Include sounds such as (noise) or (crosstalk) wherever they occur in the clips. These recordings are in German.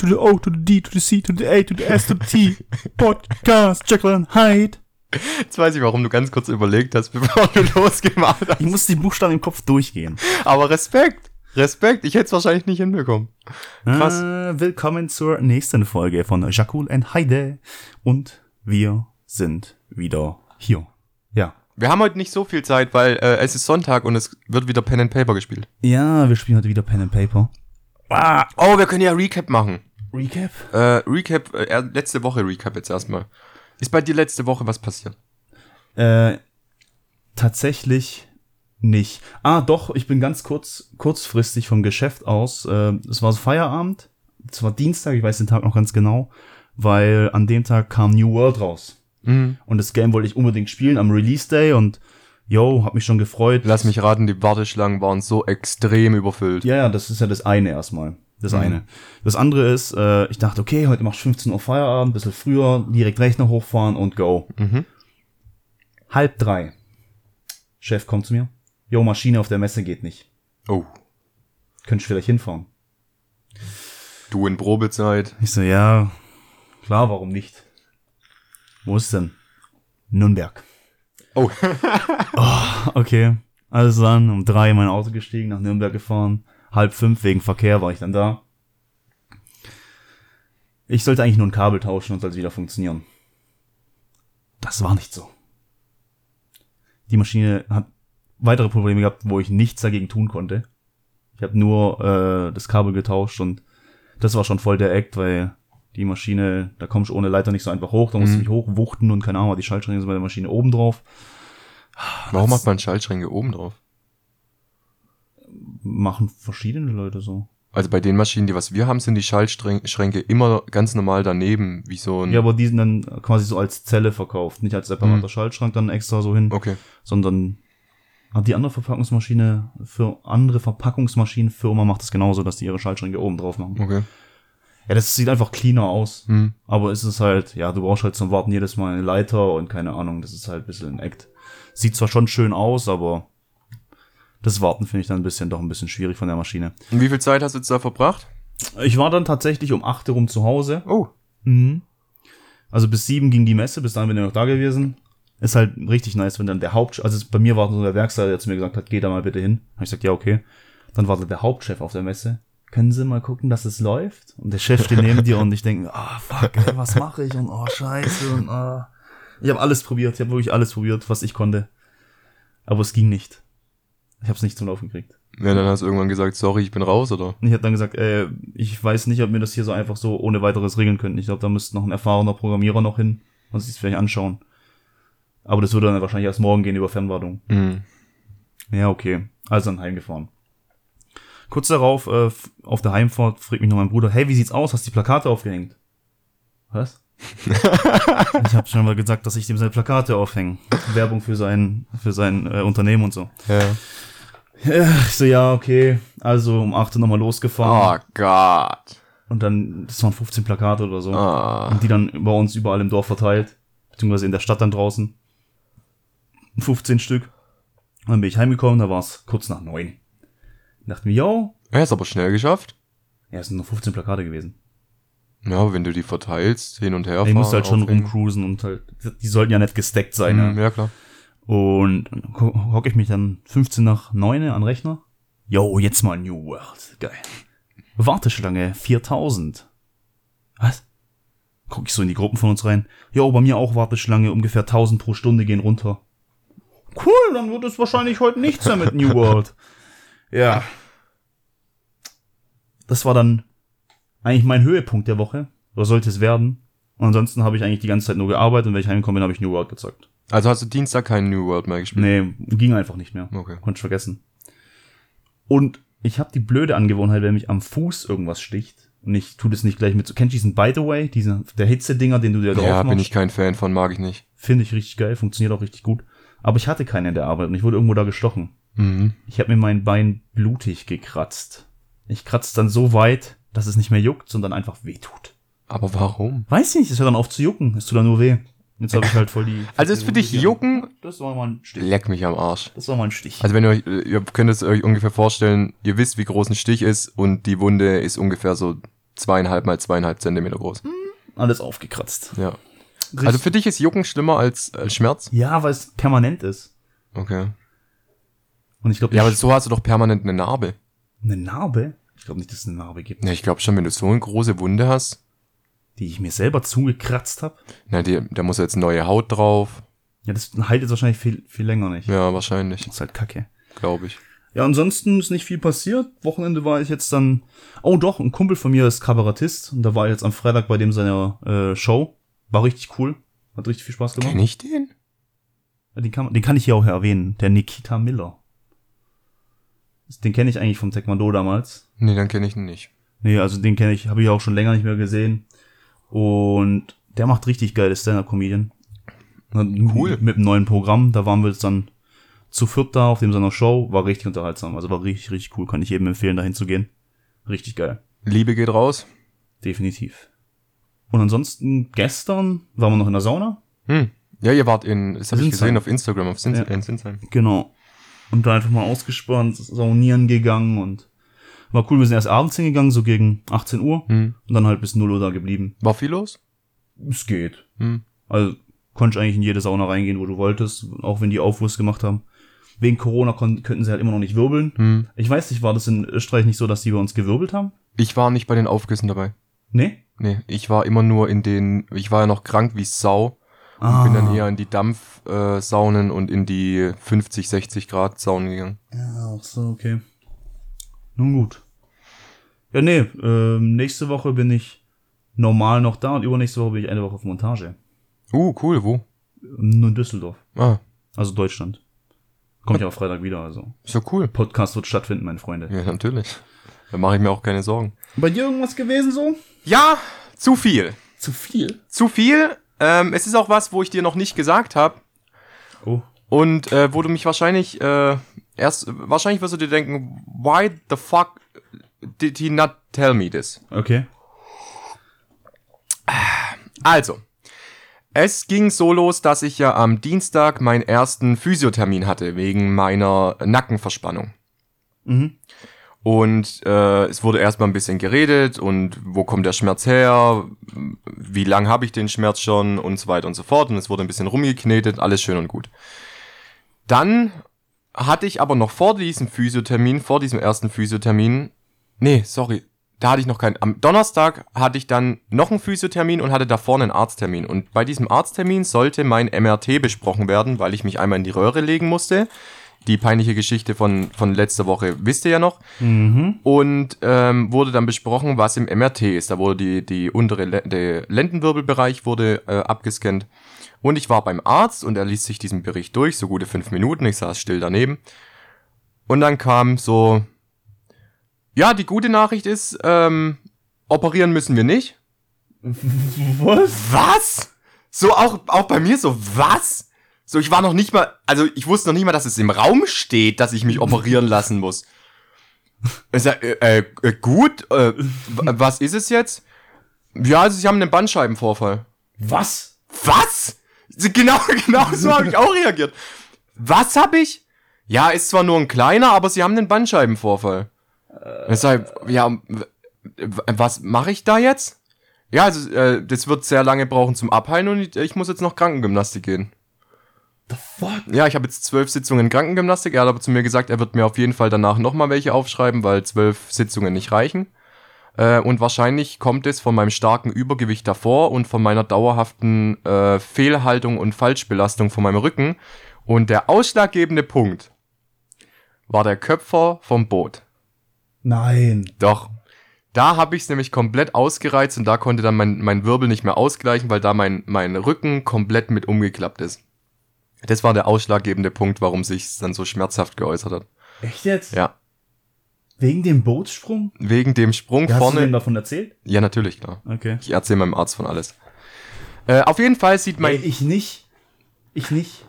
to the O to the D to the C to the A to the S to the T. (laughs) Podcast Jekyll and Hyde. Jetzt weiß ich, warum du ganz kurz überlegt hast, (laughs) bevor du losgemacht hast. Ich muss die Buchstaben im Kopf durchgehen. Aber Respekt. Respekt. Ich hätte es wahrscheinlich nicht hinbekommen. Krass. Äh, willkommen zur nächsten Folge von Jekyll and Hyde. Und wir sind wieder hier. Ja. Wir haben heute nicht so viel Zeit, weil äh, es ist Sonntag und es wird wieder Pen and Paper gespielt. Ja, wir spielen heute wieder Pen and Paper. Ah, oh, wir können ja Recap machen. Recap? Äh, Recap, äh, letzte Woche Recap jetzt erstmal. Ist bei dir letzte Woche was passiert? Äh, tatsächlich nicht. Ah, doch, ich bin ganz kurz, kurzfristig vom Geschäft aus. Äh, es war so Feierabend. Es war Dienstag, ich weiß den Tag noch ganz genau, weil an dem Tag kam New World raus. Mhm. Und das Game wollte ich unbedingt spielen am Release Day und yo, hab mich schon gefreut. Lass mich raten, die Warteschlangen waren so extrem überfüllt. Ja, ja, das ist ja das eine erstmal. Das eine. Das andere ist, äh, ich dachte, okay, heute machst du 15 Uhr Feierabend, bisschen früher, direkt Rechner hochfahren und go. Mhm. Halb drei. Chef kommt zu mir. Jo, Maschine auf der Messe geht nicht. Oh, Könntest du vielleicht hinfahren? du in Probezeit. Ich so, ja, klar, warum nicht? Wo ist denn? Nürnberg. Oh, (laughs) Okay. Also dann um drei in mein Auto gestiegen, nach Nürnberg gefahren. Halb fünf wegen Verkehr war ich dann da. Ich sollte eigentlich nur ein Kabel tauschen und sollte wieder funktionieren. Das war nicht so. Die Maschine hat weitere Probleme gehabt, wo ich nichts dagegen tun konnte. Ich habe nur äh, das Kabel getauscht und das war schon voll der Act, weil die Maschine, da kommst du ohne Leiter nicht so einfach hoch, da musst du Mhm. nicht hochwuchten und keine Ahnung, die Schaltschränke sind bei der Maschine oben drauf. warum macht man Schaltschränke oben drauf? Machen verschiedene Leute so. Also bei den Maschinen, die was wir haben, sind die Schaltschränke immer ganz normal daneben, wie so ein... Ja, aber die sind dann quasi so als Zelle verkauft. Nicht als separater Mhm. Schaltschrank dann extra so hin, Okay. sondern hat die andere Verpackungsmaschine für andere Verpackungsmaschinenfirma macht es genauso, dass die ihre Schaltschränke oben drauf machen. Okay. Ja, das sieht einfach cleaner aus. Hm. Aber es ist halt, ja, du brauchst halt zum Warten jedes Mal eine Leiter und keine Ahnung, das ist halt ein bisschen ein Act. Sieht zwar schon schön aus, aber das Warten finde ich dann ein bisschen doch ein bisschen schwierig von der Maschine. Und wie viel Zeit hast du jetzt da verbracht? Ich war dann tatsächlich um 8 Uhr rum zu Hause. Oh. Mhm. Also bis sieben ging die Messe, bis dann bin ich noch da gewesen. Ist halt richtig nice, wenn dann der Haupt, also bei mir war so der Werkstatt, der zu mir gesagt hat, geh da mal bitte hin. Hab ich gesagt, ja, okay. Dann war der Hauptchef auf der Messe. Können Sie mal gucken, dass es läuft? Und der Chef steht (laughs) neben dir und ich denke, ah, fuck, ey, was mache ich? Und oh, scheiße. Und, ah. Ich habe alles probiert, ich habe wirklich alles probiert, was ich konnte. Aber es ging nicht. Ich habe es nicht zum Laufen gekriegt. Ja, dann hast du irgendwann gesagt, sorry, ich bin raus, oder? Ich habe dann gesagt, äh, ich weiß nicht, ob wir das hier so einfach so ohne weiteres regeln könnten. Ich glaube, da müsste noch ein erfahrener Programmierer noch hin und sich das vielleicht anschauen. Aber das würde dann wahrscheinlich erst morgen gehen über Fernwartung. Mhm. Ja, okay. Also dann heimgefahren. Kurz darauf, äh, auf der Heimfahrt, fragt mich noch mein Bruder, hey, wie sieht's aus? Hast du die Plakate aufgehängt? Was? (laughs) ich habe schon mal gesagt, dass ich dem seine Plakate aufhänge. Werbung für sein, für sein äh, Unternehmen und so. Ja. Ja, ich so, ja, okay. Also um 8 Uhr nochmal losgefahren. Oh Gott. Und dann, das waren 15 Plakate oder so. Ah. Und die dann bei uns überall im Dorf verteilt. Beziehungsweise in der Stadt dann draußen. 15 Stück. Und dann bin ich heimgekommen, da war es kurz nach neun. Dachte mir, yo, Er ist aber schnell geschafft. ja, es sind nur 15 Plakate gewesen. Ja, aber wenn du die verteilst, hin und her ich musste halt schon aufhängen. rumcruisen und halt, die sollten ja nicht gesteckt sein. Ja. ja, klar. Und dann ho- hocke ich mich dann 15 nach 9 an Rechner. Yo, jetzt mal New World. Geil. Warteschlange 4000. Was? Guck ich so in die Gruppen von uns rein. Jo, bei mir auch Warteschlange, ungefähr 1000 pro Stunde gehen runter. Cool, dann wird es wahrscheinlich heute nichts mehr mit New World. (laughs) Ja. Das war dann eigentlich mein Höhepunkt der Woche. Oder sollte es werden. Und ansonsten habe ich eigentlich die ganze Zeit nur gearbeitet und wenn ich heimgekommen bin, habe ich New World gezockt. Also hast du Dienstag keinen New World mehr gespielt? Nee, ging einfach nicht mehr. Okay. Konnte ich vergessen. Und ich habe die blöde Angewohnheit, wenn mich am Fuß irgendwas sticht und ich tu das nicht gleich mit. Kennst du diesen By the way, diesen der Hitze-Dinger, den du dir drauf Ja, machst? bin ich kein Fan von, mag ich nicht. Finde ich richtig geil, funktioniert auch richtig gut. Aber ich hatte keinen in der Arbeit und ich wurde irgendwo da gestochen. Mhm. Ich habe mir mein Bein blutig gekratzt. Ich kratze dann so weit, dass es nicht mehr juckt, sondern einfach wehtut. Aber warum? Weiß ich nicht, es hört dann auf zu jucken. Es tut dann nur weh. Jetzt habe ich halt voll die. (laughs) Also ist für dich Jucken, Das war mal ein Stich. leck mich am Arsch. Das war mal ein Stich. Also wenn ihr euch, ihr könnt es euch ungefähr vorstellen, ihr wisst, wie groß ein Stich ist und die Wunde ist ungefähr so zweieinhalb mal zweieinhalb Zentimeter groß. Alles aufgekratzt. Ja. Also für dich ist Jucken schlimmer als, als Schmerz? ja, weil es permanent ist. Okay. Und ich glaube, Ja, aber so hast du doch permanent eine Narbe. eine Narbe? Ich glaube nicht, dass es eine Narbe gibt, Ja, ich glaube schon, wenn du so eine große Wunde hast, die ich mir selber zugekratzt habe. na, die, da muss jetzt neue Haut drauf. Ja, das heilt jetzt wahrscheinlich viel, viel länger nicht. Ja, wahrscheinlich, Das ist halt kacke. glaube ich. Ja, ansonsten ist nicht viel passiert. Wochenende war ich jetzt dann. Oh doch, ein Kumpel von mir ist Kabarettist und da war ich jetzt am Freitag bei dem seiner äh, Show. War richtig cool. Hat richtig viel Spaß gemacht. Kenn ich den? Den kann, den kann ich hier auch erwähnen. Der Nikita Miller. Den kenne ich eigentlich vom Taekwondo damals. Nee, dann kenne ich ihn nicht. Nee, also den kenne ich, habe ich auch schon länger nicht mehr gesehen. Und der macht richtig geile Stand-Up-Comedian. Cool. Mit einem neuen Programm. Da waren wir jetzt dann zu viert da auf dem seiner Show. War richtig unterhaltsam. Also war richtig, richtig cool. Kann ich jedem empfehlen, dahin zu gehen. Richtig geil. Liebe geht raus. Definitiv. Und ansonsten, gestern waren wir noch in der Sauna. Hm. Ja, ihr wart in, das habe ich gesehen auf Instagram, auf Sins Ja. in Sinsheim. Genau. Und da einfach mal ausgespannt, saunieren gegangen und war cool. Wir sind erst abends hingegangen, so gegen 18 Uhr. Hm. Und dann halt bis 0 Uhr da geblieben. War viel los? Es geht. Hm. Also konntest eigentlich in jede Sauna reingehen, wo du wolltest, auch wenn die Aufwurst gemacht haben. Wegen Corona könnten sie halt immer noch nicht wirbeln. Hm. Ich weiß nicht, war das in Österreich nicht so, dass die bei uns gewirbelt haben? Ich war nicht bei den Aufgüssen dabei. Nee? Nee, ich war immer nur in den, ich war ja noch krank wie Sau. Und bin dann eher in die Dampfsaunen äh, und in die 50, 60 Grad Saunen gegangen. Ja, auch so, okay. Nun gut. Ja, nee, ähm, nächste Woche bin ich normal noch da und übernächste Woche bin ich eine Woche auf Montage. Uh, cool, wo? Nur in Düsseldorf. Ah, Also Deutschland. Kommt ja auch Freitag wieder, also. ist ja cool. Podcast wird stattfinden, meine Freunde. Ja, natürlich. Da mache ich mir auch keine Sorgen. Bei dir irgendwas gewesen so? Ja, zu viel. Zu viel. Zu viel. Ähm, es ist auch was, wo ich dir noch nicht gesagt habe. Oh. Und äh, wo du mich wahrscheinlich äh, erst, wahrscheinlich wirst du dir denken, why the fuck did he not tell me this? Okay. Also, es ging so los, dass ich ja am Dienstag meinen ersten Physiothermin hatte, wegen meiner Nackenverspannung. Mhm. Und äh, es wurde erstmal ein bisschen geredet und wo kommt der Schmerz her, wie lang habe ich den Schmerz schon und so weiter und so fort. Und es wurde ein bisschen rumgeknetet, alles schön und gut. Dann hatte ich aber noch vor diesem Physiothermin, vor diesem ersten Physiothermin, nee, sorry, da hatte ich noch keinen. Am Donnerstag hatte ich dann noch einen Physiothermin und hatte da vorne einen Arzttermin. Und bei diesem Arzttermin sollte mein MRT besprochen werden, weil ich mich einmal in die Röhre legen musste. Die peinliche Geschichte von, von letzter Woche wisst ihr ja noch. Mhm. Und ähm, wurde dann besprochen, was im MRT ist. Da wurde die, die untere Le der Lendenwirbelbereich wurde äh, abgescannt. Und ich war beim Arzt und er ließ sich diesen Bericht durch, so gute fünf Minuten. Ich saß still daneben. Und dann kam so, ja, die gute Nachricht ist, ähm, operieren müssen wir nicht. (laughs) Was? Was? So auch, auch bei mir so, was? So, ich war noch nicht mal, also ich wusste noch nicht mal, dass es im Raum steht, dass ich mich operieren (laughs) lassen muss. Ich sag, äh, äh, äh, gut, äh, was ist es jetzt? Ja, also sie haben einen Bandscheibenvorfall. Was? Was? (laughs) Genau, genau so habe ich auch reagiert. Was habe ich? Ja, ist zwar nur ein kleiner, aber sie haben einen Bandscheibenvorfall. Deshalb, ja, was mache ich da jetzt? Ja, also, äh, das wird sehr lange brauchen zum Abheilen und ich, ich muss jetzt noch Krankengymnastik gehen. The fuck? Ja, ich habe jetzt zwölf Sitzungen Krankengymnastik. Er hat aber zu mir gesagt, er wird mir auf jeden Fall danach nochmal welche aufschreiben, weil zwölf Sitzungen nicht reichen. Äh, und wahrscheinlich kommt es von meinem starken Übergewicht davor und von meiner dauerhaften äh, Fehlhaltung und Falschbelastung von meinem Rücken. Und der ausschlaggebende Punkt war der Köpfer vom Boot. Nein. Doch. Da habe ich es nämlich komplett ausgereizt und da konnte dann mein, mein Wirbel nicht mehr ausgleichen, weil da mein, mein Rücken komplett mit umgeklappt ist. Das war der ausschlaggebende Punkt, warum sich dann so schmerzhaft geäußert hat. Echt jetzt? Ja. Wegen dem Bootssprung? Wegen dem Sprung Ja, hast du vorne. davon erzählt? Ja, natürlich, klar. Okay. Ich erzähle meinem Arzt von alles. Äh, auf jeden Fall sieht mein. ich nicht. Ich nicht.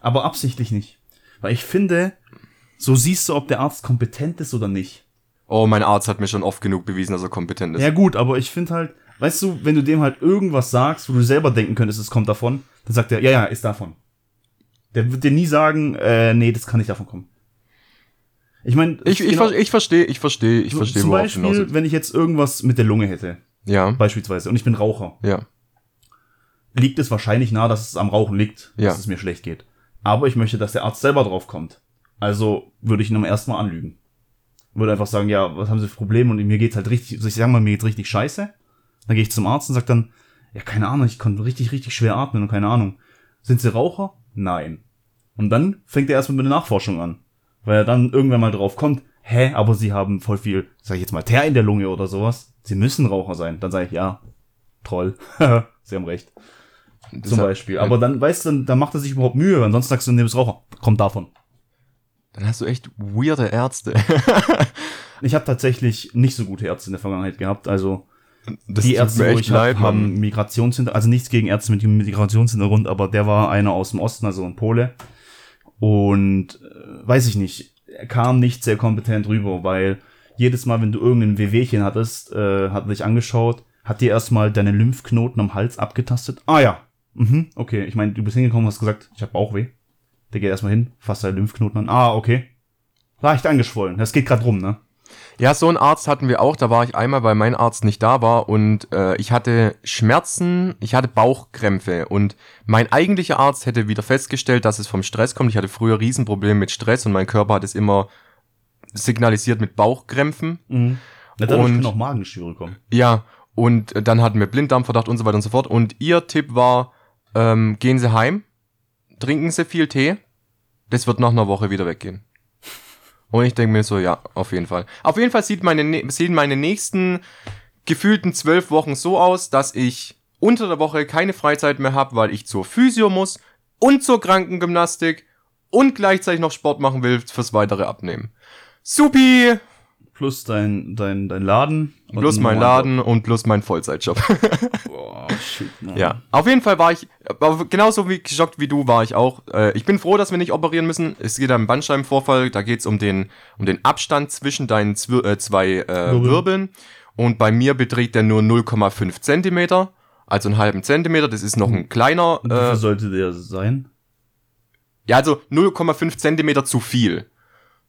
Aber absichtlich nicht. Weil ich finde, so siehst du, ob der Arzt kompetent ist oder nicht. Oh, mein Arzt hat mir schon oft genug bewiesen, dass er kompetent ist. Ja gut, aber ich finde halt, weißt du, wenn du dem halt irgendwas sagst, wo du selber denken könntest, es kommt davon, dann sagt er, ja, ja, ist davon. Der wird dir nie sagen, äh, nee, das kann nicht davon kommen. Ich meine, Ich, ich, ver- ich verstehe, ich verstehe, ich verstehe, zum Beispiel, wenn ich jetzt irgendwas mit der Lunge hätte, Ja, beispielsweise, und ich bin Raucher, ja, liegt es wahrscheinlich nahe, dass es am Rauchen liegt, Ja. dass es mir schlecht geht. Aber ich möchte, dass der Arzt selber drauf kommt. Also würde ich ihn am ersten Mal anlügen. Würde einfach sagen, ja, was haben Sie für Probleme? Und mir geht's halt richtig, also ich sag mal, mir geht's richtig scheiße. Dann gehe ich zum Arzt und sag dann, ja, keine Ahnung, ich konnte richtig, richtig schwer atmen und keine Ahnung. Sind Sie Raucher? Nein. Und dann fängt er erstmal mit der Nachforschung an. Weil er dann irgendwann mal drauf kommt, hä, aber Sie haben voll viel, sag ich jetzt mal, Teer in der Lunge oder sowas. Sie müssen Raucher sein. Dann sage ich, ja, Troll. (laughs) Sie haben recht. Zum Deshalb- Beispiel. Aber dann, weißt du, dann, dann macht er sich überhaupt Mühe. Ansonsten sagst du, du nimmst Raucher. Kommt davon. Dann hast du echt weirde Ärzte. (laughs) Ich habe tatsächlich nicht so gute Ärzte in der Vergangenheit gehabt. Also Das die Ärzte, wo ich hab, leid, Mann. haben Migrationshintergrund. Also nichts gegen Ärzte mit Migrationshintergrund, aber der war einer aus dem Osten, also ein Pole. Und äh, weiß ich nicht, er kam nicht sehr kompetent rüber, weil jedes Mal, wenn du irgendein Wehwehchen hattest, äh, hat er dich angeschaut, hat dir erstmal deine Lymphknoten am Hals abgetastet. Ah ja, mhm, okay. Ich meine, du bist hingekommen und hast gesagt, ich habe Bauchweh. Der geht erstmal hin, fasst deine Lymphknoten an. Ah, okay. Leicht angeschwollen. Das geht gerade rum, ne? Ja, so einen Arzt hatten wir auch. Da war ich einmal, weil mein Arzt nicht da war und äh, ich hatte Schmerzen, ich hatte Bauchkrämpfe und mein eigentlicher Arzt hätte wieder festgestellt, dass es vom Stress kommt. Ich hatte früher Riesenprobleme mit Stress und mein Körper hat es immer signalisiert mit Bauchkrämpfen. Mhm. Na, dadurch Und- können auch Magengeschwüre kommen. Ja, und äh, dann hatten wir Blinddarmverdacht und so weiter und so fort. Und ihr Tipp war, ähm, gehen Sie heim, trinken Sie viel Tee, das wird nach einer Woche wieder weggehen. Und ich denke mir so, ja, auf jeden Fall. Auf jeden Fall sieht meine, sehen meine nächsten gefühlten zwölf Wochen so aus, dass ich unter der Woche keine Freizeit mehr habe, weil ich zur Physio muss und zur Krankengymnastik und gleichzeitig noch Sport machen will fürs weitere Abnehmen. Supi! Plus dein, dein, dein Laden. und Plus ein mein Laden und plus mein Vollzeitjob. Job. (laughs) Boah, shit, Mann. Ja, auf jeden Fall war ich, genauso wie geschockt wie du war ich auch. Äh, ich bin froh, dass wir nicht operieren müssen. Es geht um einen Bandscheibenvorfall, da geht es um den, um den Abstand zwischen deinen Zwir äh, zwei äh, Wirbeln. Wirbeln. Und bei mir beträgt der nur 0,5 Zentimeter, also einen halben Zentimeter. Das ist noch ein kleiner, Und Wofür äh, sollte der sein? ja, also 0,5 Zentimeter zu viel.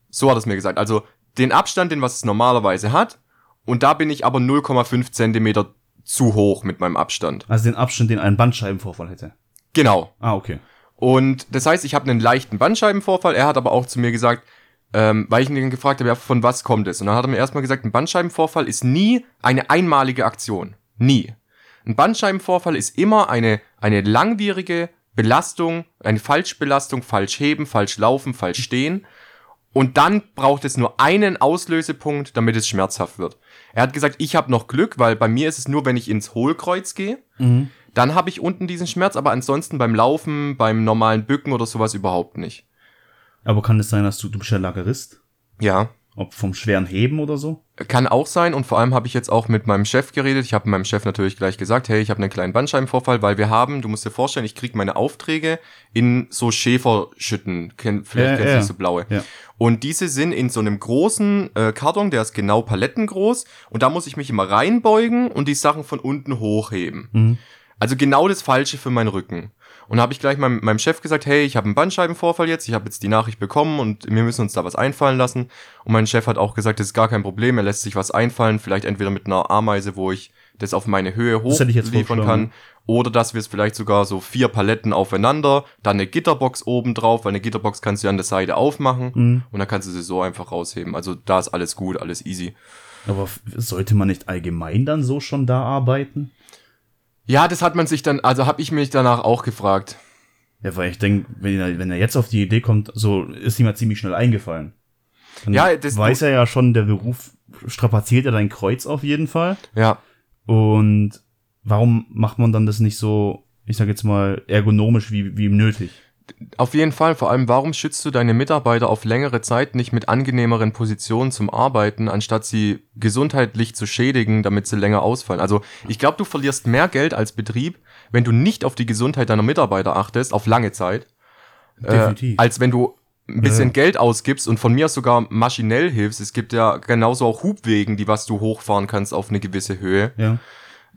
So hat es mir gesagt. Also den Abstand, den was es normalerweise hat. Und da bin ich aber 0,5 Zentimeter zu hoch mit meinem Abstand. Also den Abstand, den ein Bandscheibenvorfall hätte. Genau. Ah, okay. Und das heißt, ich habe einen leichten Bandscheibenvorfall. Er hat aber auch zu mir gesagt, ähm, weil ich ihn gefragt habe, ja, von was kommt es? Und dann hat er mir erstmal gesagt, ein Bandscheibenvorfall ist nie eine einmalige Aktion. Nie. Ein Bandscheibenvorfall ist immer eine, eine langwierige Belastung, eine Falschbelastung, falsch heben, falsch laufen, falsch stehen. Und dann braucht es nur einen Auslösepunkt, damit es schmerzhaft wird. Er hat gesagt, ich habe noch Glück, weil bei mir ist es nur, wenn ich ins Hohlkreuz gehe. Mhm. Dann habe ich unten diesen Schmerz, aber ansonsten beim Laufen, beim normalen Bücken oder sowas überhaupt nicht. Aber kann es sein, dass du, du bist ja Lagerist? Ja, Ob vom schweren Heben oder so? kann auch sein und vor allem habe ich jetzt auch mit meinem Chef geredet. Ich habe meinem Chef natürlich gleich gesagt, hey, ich habe einen kleinen Bandscheibenvorfall, weil wir haben, du musst dir vorstellen, ich kriege meine Aufträge in so Schäferschütten, vielleicht Ja, kennst du ja. so blaue. Ja. Und diese sind in so einem großen äh, Karton, der ist genau palettengroß und da muss ich mich immer reinbeugen und die Sachen von unten hochheben. Mhm. Also genau das Falsche für meinen Rücken. Und habe ich gleich meinem, meinem Chef gesagt, hey, ich habe einen Bandscheibenvorfall jetzt, ich habe jetzt die Nachricht bekommen und wir müssen uns da was einfallen lassen. Und mein Chef hat auch gesagt, das ist gar kein Problem, er lässt sich was einfallen, vielleicht entweder mit einer Ameise, wo ich das auf meine Höhe hochliefern kann, oder dass wir es vielleicht sogar so vier Paletten aufeinander, dann eine Gitterbox oben drauf, weil eine Gitterbox kannst du ja an der Seite aufmachen Mhm. und dann kannst du sie so einfach rausheben. Also da ist alles gut, alles easy. Aber sollte man nicht allgemein dann so schon da arbeiten? Ja, das hat man sich dann, also habe ich mich danach auch gefragt. Ja, weil ich denke, wenn er, wenn er jetzt auf die Idee kommt, so ist ihm ja ziemlich schnell eingefallen. Dann Ja, das- weiß er ja schon, der Beruf strapaziert ja dein Kreuz auf jeden Fall. Ja, Und warum macht man dann das nicht so, ich sag jetzt mal, ergonomisch wie, wie nötig? Auf jeden Fall. Vor allem, warum schützt du deine Mitarbeiter auf längere Zeit nicht mit angenehmeren Positionen zum Arbeiten, anstatt sie gesundheitlich zu schädigen, damit sie länger ausfallen? Also, ich glaube, du verlierst mehr Geld als Betrieb, wenn du nicht auf die Gesundheit deiner Mitarbeiter achtest, auf lange Zeit, Definitiv. äh, als wenn du ein bisschen Ja. Geld ausgibst und von mir aus sogar maschinell hilfst. Es gibt ja genauso auch Hubwegen, die was du hochfahren kannst auf eine gewisse Höhe. ja.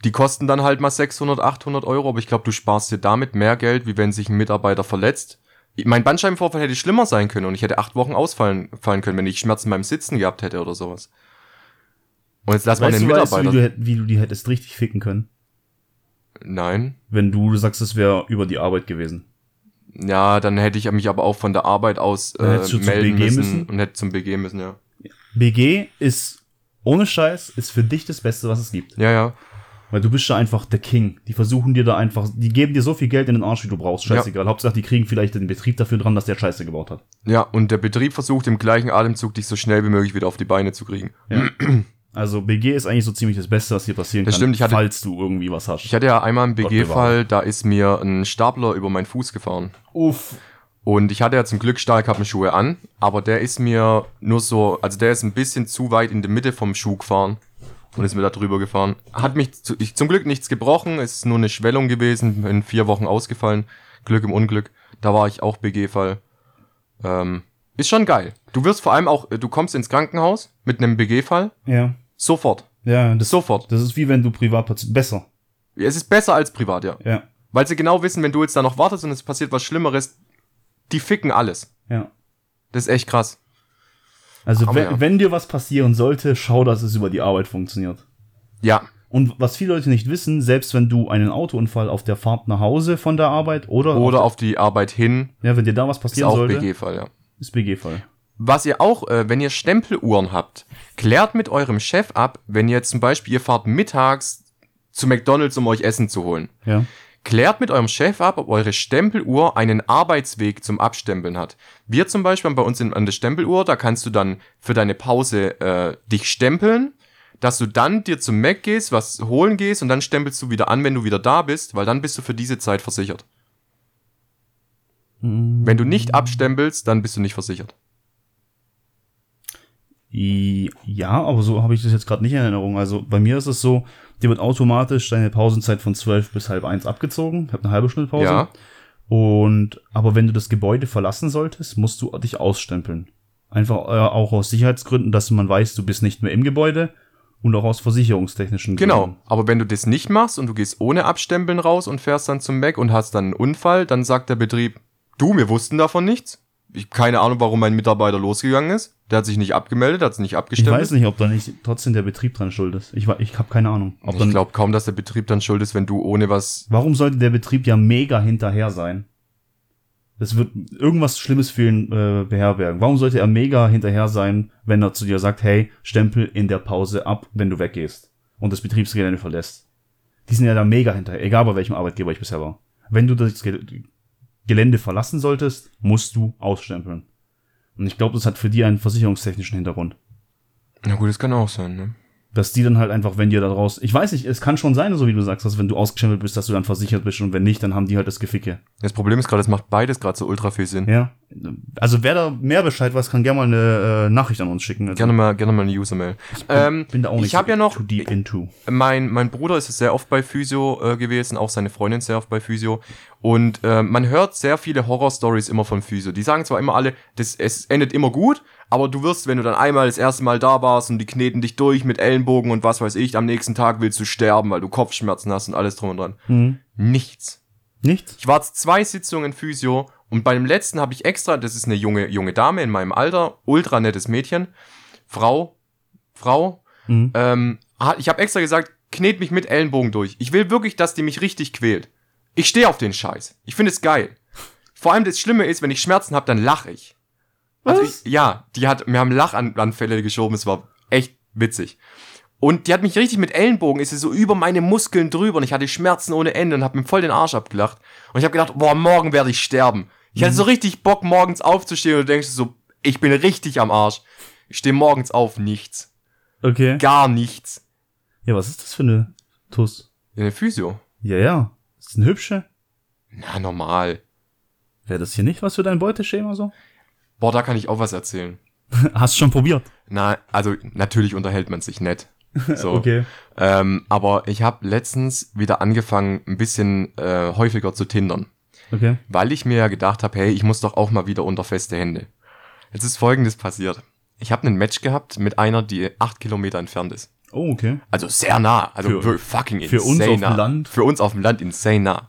Die kosten dann halt mal 600, 800 Euro, aber ich glaube, du sparst dir damit mehr Geld, wie wenn sich ein Mitarbeiter verletzt. mein Bandscheibenvorfall hätte schlimmer sein können und ich hätte acht Wochen ausfallen fallen können, wenn ich Schmerzen beim Sitzen gehabt hätte oder sowas. Und jetzt lass mal den du, weißt du, Mitarbeiter. wie, du, wie du die hättest richtig ficken können? Nein. Wenn du sagst, es wäre über die Arbeit gewesen. Ja, dann hätte ich mich aber auch von der Arbeit aus äh, melden BG müssen, müssen? und hätte zum BG müssen, ja. BG ist, ohne Scheiß, ist für dich das Beste, was es gibt. Ja, ja. Weil du bist da einfach der King. Die versuchen dir da einfach, die geben dir so viel Geld in den Arsch, wie du brauchst. Scheißegal. Hauptsache, die kriegen vielleicht den Betrieb dafür dran, dass der Scheiße gebaut hat. Ja, und der Betrieb versucht im gleichen Atemzug dich so schnell wie möglich wieder auf die Beine zu kriegen. Also BG ist eigentlich so ziemlich das Beste, was hier passieren Das kann, stimmt, ich hatte- falls du irgendwie was hast. Ich hatte ja einmal einen BG-Fall, da ist mir ein Stapler über meinen Fuß gefahren. Uff. Und ich hatte ja zum Glück Stahlkappenschuhe an, aber der ist mir nur so, also der ist ein bisschen zu weit in die Mitte vom Schuh gefahren und ist mir da drüber gefahren. Hat mich zu, ich, zum Glück nichts gebrochen, es ist nur eine Schwellung gewesen, in vier Wochen ausgefallen. Glück im Unglück. Da war ich auch BG-Fall. Ähm, ist schon geil. Du wirst vor allem auch, du kommst ins Krankenhaus mit einem BG-Fall, Ja. sofort. Ja, das, Sofort. das ist wie wenn du Privatpatient, besser. Es ist besser als privat, ja. Ja. Weil sie genau wissen, wenn du jetzt da noch wartest und es passiert was Schlimmeres, die ficken alles. Ja. Das ist echt krass. Also Aber wenn, ja. wenn dir was passieren sollte, schau, dass es über die Arbeit funktioniert. Ja, Und was viele Leute nicht wissen, selbst wenn du einen Autounfall auf der Fahrt nach Hause von der Arbeit oder, oder auf, auf die Arbeit hin, ja, wenn dir da was ist passieren auch sollte, BG-Fall, ja. ist BG-Fall. Was ihr auch, äh, wenn ihr Stempeluhren habt, klärt mit eurem Chef ab, wenn ihr zum Beispiel, ihr fahrt mittags zu McDonalds, um euch Essen zu holen. Ja. Klärt mit eurem Chef ab, ob eure Stempeluhr einen Arbeitsweg zum Abstempeln hat. Wir zum Beispiel haben bei uns an der Stempeluhr, da kannst du dann für deine Pause äh, dich stempeln, dass du dann dir zum Mac gehst, was holen gehst und dann stempelst du wieder an, wenn du wieder da bist, weil dann bist du für diese Zeit versichert. Wenn du nicht abstempelst, dann bist du nicht versichert. Ja, aber so habe ich das jetzt gerade nicht in Erinnerung. Also bei mir ist es so, dir wird automatisch deine Pausenzeit von 12 bis halb eins abgezogen. Ich habe eine halbe Stunde Pause. Ja. Und aber wenn du das Gebäude verlassen solltest, musst du dich ausstempeln. Einfach äh, auch aus Sicherheitsgründen, dass man weiß, du bist nicht mehr im Gebäude und auch aus versicherungstechnischen Genau, Gründen. aber wenn du das nicht machst und du gehst ohne Abstempeln raus und fährst dann zum Mac und hast dann einen Unfall, dann sagt der Betrieb, du, wir wussten davon nichts. Ich keine Ahnung, warum mein Mitarbeiter losgegangen ist. Der hat sich nicht abgemeldet, hat sich nicht Ich abgestempelt. weiß nicht, ob da nicht trotzdem der Betrieb dran schuld ist. Ich, ich habe keine Ahnung. Ob Ich glaube kaum, dass der Betrieb dann schuld ist, wenn du ohne was. warum sollte der Betrieb ja mega hinterher sein? Das wird irgendwas Schlimmes für ihn äh, beherbergen. Warum sollte er mega hinterher sein, wenn er zu dir sagt, hey, Stempel in der Pause ab, wenn du weggehst und das Betriebsgelände verlässt? Die sind ja da mega hinterher, egal bei welchem Arbeitgeber ich bisher war. Wenn du das Gelände verlassen solltest, musst du ausstempeln. Und ich glaube, das hat für die einen versicherungstechnischen Hintergrund. Na gut, das kann auch sein, ne? Dass die dann halt einfach, wenn dir da draus, ich weiß nicht, es kann schon sein, so wie du sagst, dass wenn du ausgestempelt bist, dass du dann versichert bist und wenn nicht, dann haben die halt das Geficke. Das Problem ist gerade, es macht beides gerade so ultra viel Sinn. Ja. Also wer da mehr Bescheid weiß, kann gerne mal eine äh, Nachricht an uns schicken. Also, Gerne mal, gerne mal eine User-Mail. Ähm, bin da auch nicht ich habe ja noch, too deep into. mein, mein Bruder ist sehr oft bei Physio äh, gewesen, auch seine Freundin sehr oft bei Physio. Und äh, man hört sehr viele Horror-Stories immer von Physio. Die sagen zwar immer alle, das, es endet immer gut, aber du wirst, wenn du dann einmal das erste Mal da warst und die kneten dich durch mit Ellenbogen und was weiß ich, am nächsten Tag willst du sterben, weil du Kopfschmerzen hast und alles drum und dran. Hm. Nichts. Nichts? Ich war zwei Sitzungen Physio und bei dem letzten habe ich extra, das ist eine junge, junge Dame in meinem Alter, ultra nettes Mädchen, Frau, Frau, Mhm. ähm, ich habe extra gesagt, knet mich mit Ellenbogen durch. Ich will wirklich, dass die mich richtig quält. Ich stehe auf den Scheiß. Ich finde es geil. Vor allem das Schlimme ist, wenn ich Schmerzen habe, dann lache ich. Also Was? ich, ja, die hat, mir haben Lachanfälle geschoben, es war echt witzig. Und die hat mich richtig mit Ellenbogen, ist sie so über meine Muskeln drüber und ich hatte Schmerzen ohne Ende und hab mir voll den Arsch abgelacht. Und ich habe gedacht, boah, morgen werde ich sterben. Ich hatte so richtig Bock, morgens aufzustehen und du denkst so, ich bin richtig am Arsch. Ich stehe morgens auf, nichts. Okay. Gar nichts. Ja, was ist das für eine Tuss? In der Physio. Ja, ja. Ist eine hübsche. Na, normal. Wäre das hier nicht was für dein Beuteschema so? Boah, da kann ich auch was erzählen. (laughs) Hast schon probiert. Na, also natürlich unterhält man sich nett. So. (laughs) Okay. Ähm, aber ich habe letztens wieder angefangen, ein bisschen äh, häufiger zu tindern. Okay. Weil ich mir ja gedacht habe, hey, ich muss doch auch mal wieder unter feste Hände. Jetzt ist folgendes passiert. Ich habe ein Match gehabt mit einer, die acht Kilometer entfernt ist. Oh, okay. Also sehr nah. Also Für- fucking für uns insane auf dem nah. Land? Für uns auf dem Land insane nah.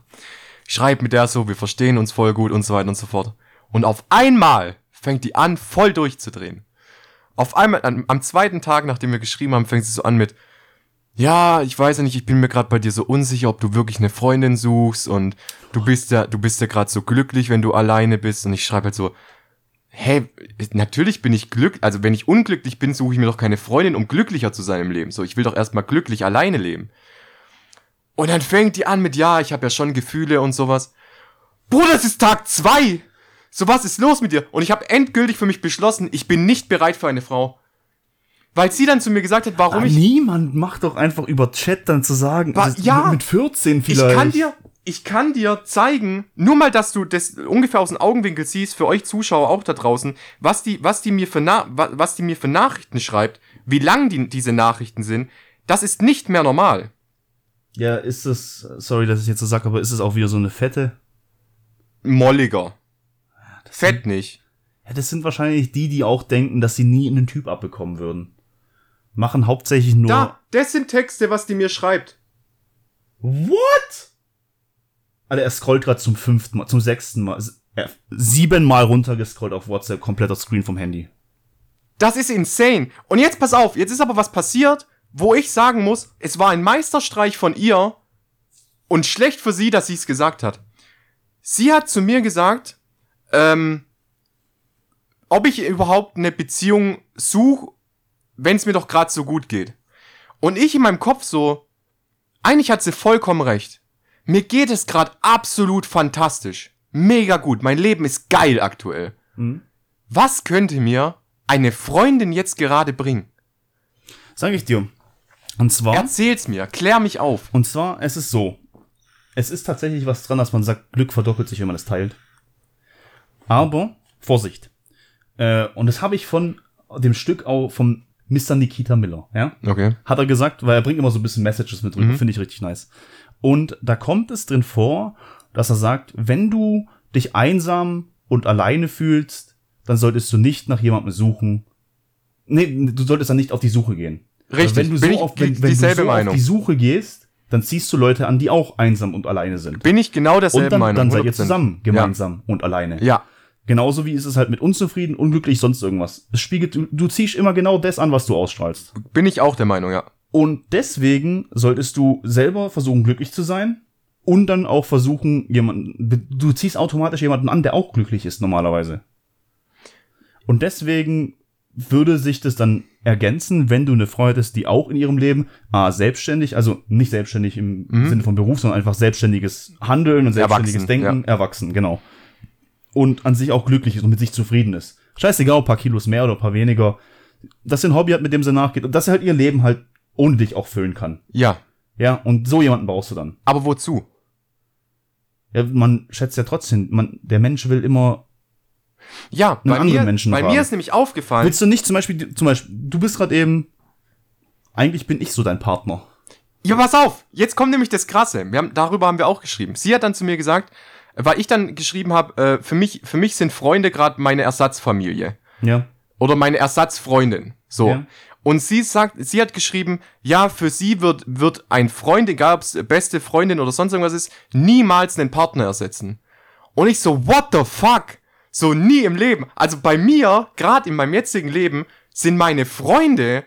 Ich schreibe mit der so, wir verstehen uns voll gut und so weiter und so fort. Und auf einmal fängt die an, voll durchzudrehen. Auf einmal, am, am zweiten Tag, nachdem wir geschrieben haben, fängt sie so an mit, ja, ich weiß ja nicht, ich bin mir gerade bei dir so unsicher, ob du wirklich eine Freundin suchst und du bist ja, du bist ja gerade so glücklich, wenn du alleine bist. Und ich schreibe halt so, hä, natürlich bin ich glücklich, also wenn ich unglücklich bin, suche ich mir doch keine Freundin, um glücklicher zu sein im Leben. So, ich will doch erstmal glücklich alleine leben. Und dann fängt die an mit, ja, ich habe ja schon Gefühle und sowas. Bruder, es ist Tag zwei. So, was ist los mit dir? Und ich habe endgültig für mich beschlossen, ich bin nicht bereit für eine Frau. Weil sie dann zu mir gesagt hat, warum Ah, ich. niemand macht doch einfach über Chat dann zu sagen, Wa- also ja. mit 14 vielleicht. Ich kann dir, ich kann dir zeigen, nur mal, dass du das ungefähr aus dem Augenwinkel siehst, für euch Zuschauer auch da draußen, was die, was die mir für, Na wa- was die mir für Nachrichten schreibt, wie lang die, diese Nachrichten sind, das ist nicht mehr normal. Ja, ist es, sorry, dass ich jetzt so sag, aber ist es auch wieder so eine fette? Molliger. Das Fett nicht. Ja, das sind wahrscheinlich die, die auch denken, dass sie nie einen Typ abbekommen würden. Machen hauptsächlich nur. Da, das sind Texte, was die mir schreibt. What? Alter, er scrollt gerade zum fünften Mal, zum sechsten Mal. Er, siebenmal runtergescrollt auf WhatsApp, kompletter Screen vom Handy. Das ist insane. Und jetzt pass auf, jetzt ist aber was passiert, wo ich sagen muss, es war ein Meisterstreich von ihr und schlecht für sie, dass sie es gesagt hat. Sie hat zu mir gesagt, ähm, ob ich überhaupt eine Beziehung suche, wenn es mir doch gerade so gut geht. Und ich in meinem Kopf so, eigentlich hat sie vollkommen recht. Mir geht es gerade absolut fantastisch. Mega gut. Mein Leben ist geil aktuell. Mhm. Was könnte mir eine Freundin jetzt gerade bringen? Sag ich dir. Und zwar, Erzähl's mir, klär mich auf. und zwar, es ist so. Es ist tatsächlich was dran, dass man sagt, Glück verdoppelt sich, wenn man es teilt. Aber, Vorsicht. Äh, und das habe ich von dem Stück auch vom Mr. Nikita Miller, ja? Okay. Hat er gesagt, weil er bringt immer so ein bisschen Messages mit drüber, finde ich richtig nice. Und da kommt es drin vor, dass er sagt, wenn du dich einsam und alleine fühlst, dann solltest du nicht nach jemandem suchen. Nee, du solltest dann nicht auf die Suche gehen. Richtig, wenn du so, auf, die- wenn, wenn du so auf die Suche gehst, dann ziehst du Leute an, die auch einsam und alleine sind. Bin ich genau derselben Und dann, Meinung. dann seid ihr 100%. zusammen, gemeinsam und alleine. Ja. Ja. Genauso wie ist es halt mit unzufrieden, unglücklich, sonst irgendwas. Es spiegelt, du, du ziehst immer genau das an, was du ausstrahlst. Bin ich auch der Meinung, ja. Und deswegen solltest du selber versuchen, glücklich zu sein und dann auch versuchen, jemanden, du ziehst automatisch jemanden an, der auch glücklich ist normalerweise. Und deswegen würde sich das dann ergänzen, wenn du eine Frau hättest, die auch in ihrem Leben ah, selbstständig, also nicht selbstständig im Sinne von Beruf, sondern einfach selbstständiges Handeln und selbstständiges Erwachsen, Denken, erwachsen, genau. Und an sich auch glücklich ist und mit sich zufrieden ist. Scheißegal, ob ein paar Kilos mehr oder ein paar weniger. Dass sie ein Hobby hat, mit dem sie nachgeht und dass sie halt ihr Leben halt ohne dich auch füllen kann. Ja. Ja, und so jemanden brauchst du dann. Aber wozu? Ja, man schätzt ja trotzdem, man, der Mensch will immer. Ja, bei anderen mir, Menschen bei fragen. mir ist nämlich aufgefallen. Willst du nicht zum Beispiel, zum Beispiel, du bist gerade eben. Eigentlich bin ich so dein Partner. Ja, pass auf, jetzt kommt nämlich das Krasse. Wir haben, darüber haben wir auch geschrieben. Sie hat dann zu mir gesagt, weil ich dann geschrieben habe, äh, für mich, für mich sind Freunde gerade meine Ersatzfamilie. Ja. Oder meine Ersatzfreundin. So. Ja. Und sie sagt, sie hat geschrieben, ja, für sie wird, wird ein Freund, egal ob es beste Freundin oder sonst irgendwas ist, niemals einen Partner ersetzen. Und ich so, what the fuck? So nie im Leben. Also bei mir, gerade in meinem jetzigen Leben, sind meine Freunde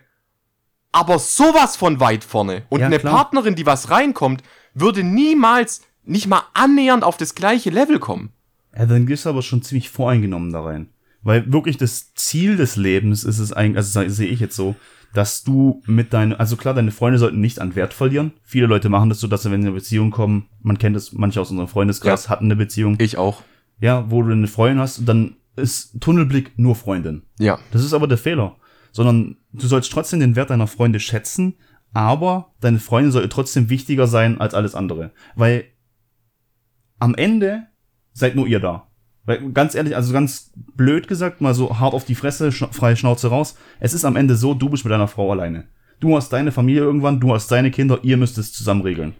aber sowas von weit vorne. Und Ja, eine klar. Partnerin, die was reinkommt, würde niemals, nicht mal annähernd auf das gleiche Level kommen. Ja, dann gehst du aber schon ziemlich voreingenommen da rein. Weil wirklich das Ziel des Lebens ist es eigentlich, also se- sehe ich jetzt so, dass du mit deinen, also klar, deine Freunde sollten nicht an Wert verlieren. Viele Leute machen das so, dass sie, wenn sie in eine Beziehung kommen, man kennt es, manche aus unserem Freundeskreis Ja. hatten eine Beziehung, Ich auch. ja, wo du eine Freundin hast, dann ist Tunnelblick nur Freundin. Ja. Das ist aber der Fehler. Sondern du sollst trotzdem den Wert deiner Freunde schätzen, aber deine Freundin sollte trotzdem wichtiger sein als alles andere. Weil am Ende seid nur ihr da. Weil ganz ehrlich, also ganz blöd gesagt, mal so hart auf die Fresse, schna freie Schnauze raus. Es ist am Ende so, du bist mit deiner Frau alleine. Du hast deine Familie irgendwann, du hast deine Kinder, ihr müsst es zusammen regeln.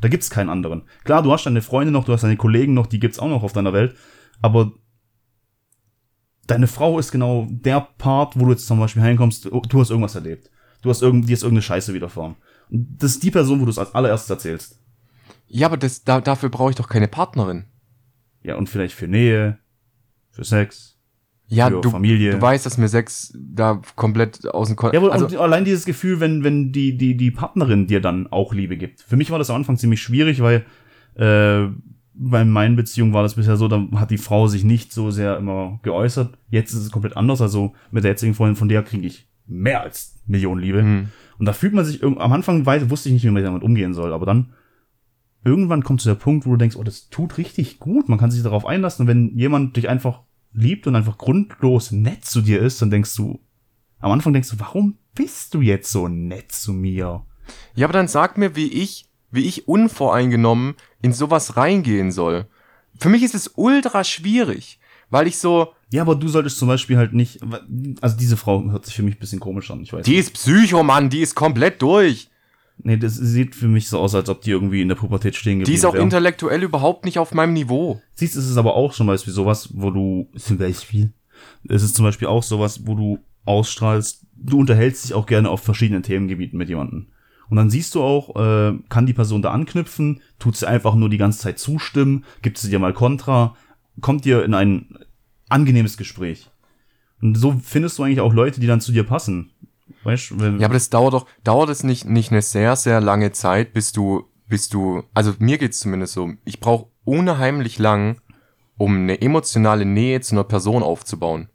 Da gibt's keinen anderen. Klar, du hast deine Freunde noch, du hast deine Kollegen noch, die gibt's auch noch auf deiner Welt, aber deine Frau ist genau der Part, wo du jetzt zum Beispiel heimkommst, du hast irgendwas erlebt. Du hast irgend, dir ist irgendeine Scheiße widerfahren. Und das ist die Person, wo du es als allererstes erzählst. Ja, aber das, da, dafür brauche ich doch keine Partnerin. Ja, und vielleicht für Nähe, für Sex, Ja, für du, Familie. du weißt, dass mir Sex da komplett aus dem Kon Ja, aber also, und allein dieses Gefühl, wenn, wenn die, die, die Partnerin dir dann auch Liebe gibt. Für mich war das am Anfang ziemlich schwierig, weil äh, bei meinen Beziehungen war das bisher so, da hat die Frau sich nicht so sehr immer geäußert. Jetzt ist es komplett anders. Also mit der jetzigen Freundin von der kriege ich mehr als Millionen Liebe. hm. Und da fühlt man sich am Anfang weiß, wusste ich nicht, wie man damit umgehen soll, aber dann irgendwann kommt zu der Punkt, wo du denkst, oh, das tut richtig gut, man kann sich darauf einlassen und wenn jemand dich einfach liebt und einfach grundlos nett zu dir ist, dann denkst du, am Anfang denkst du, warum bist du jetzt so nett zu mir? Ja, aber dann sag mir, wie ich, wie ich unvoreingenommen in sowas reingehen soll. Für mich ist es ultra schwierig, weil ich so, Ja, aber du solltest zum Beispiel halt nicht, also diese Frau hört sich für mich ein bisschen komisch an, ich weiß. die ist Psycho, Mann, die ist komplett durch. Nee, das sieht für mich so aus, als ob die irgendwie in der Pubertät stehen geblieben Die ist auch wäre. intellektuell überhaupt nicht auf meinem Niveau. Siehst, es ist aber auch zum Beispiel sowas, wo du, (laughs) zum Beispiel, es ist zum Beispiel auch sowas, wo du ausstrahlst, du unterhältst dich auch gerne auf verschiedenen Themengebieten mit jemandem. Und dann siehst du auch, äh, kann die Person da anknüpfen, tut sie einfach nur die ganze Zeit zustimmen, gibt sie dir mal Kontra, kommt dir in ein angenehmes Gespräch. Und so findest du eigentlich auch Leute, die dann zu dir passen. Weißt du, Ja, aber das dauert doch, dauert es nicht, nicht eine sehr, sehr lange Zeit, bis du, bis du, also mir geht's zumindest so, ich brauche unheimlich lang, um eine emotionale Nähe zu einer Person aufzubauen.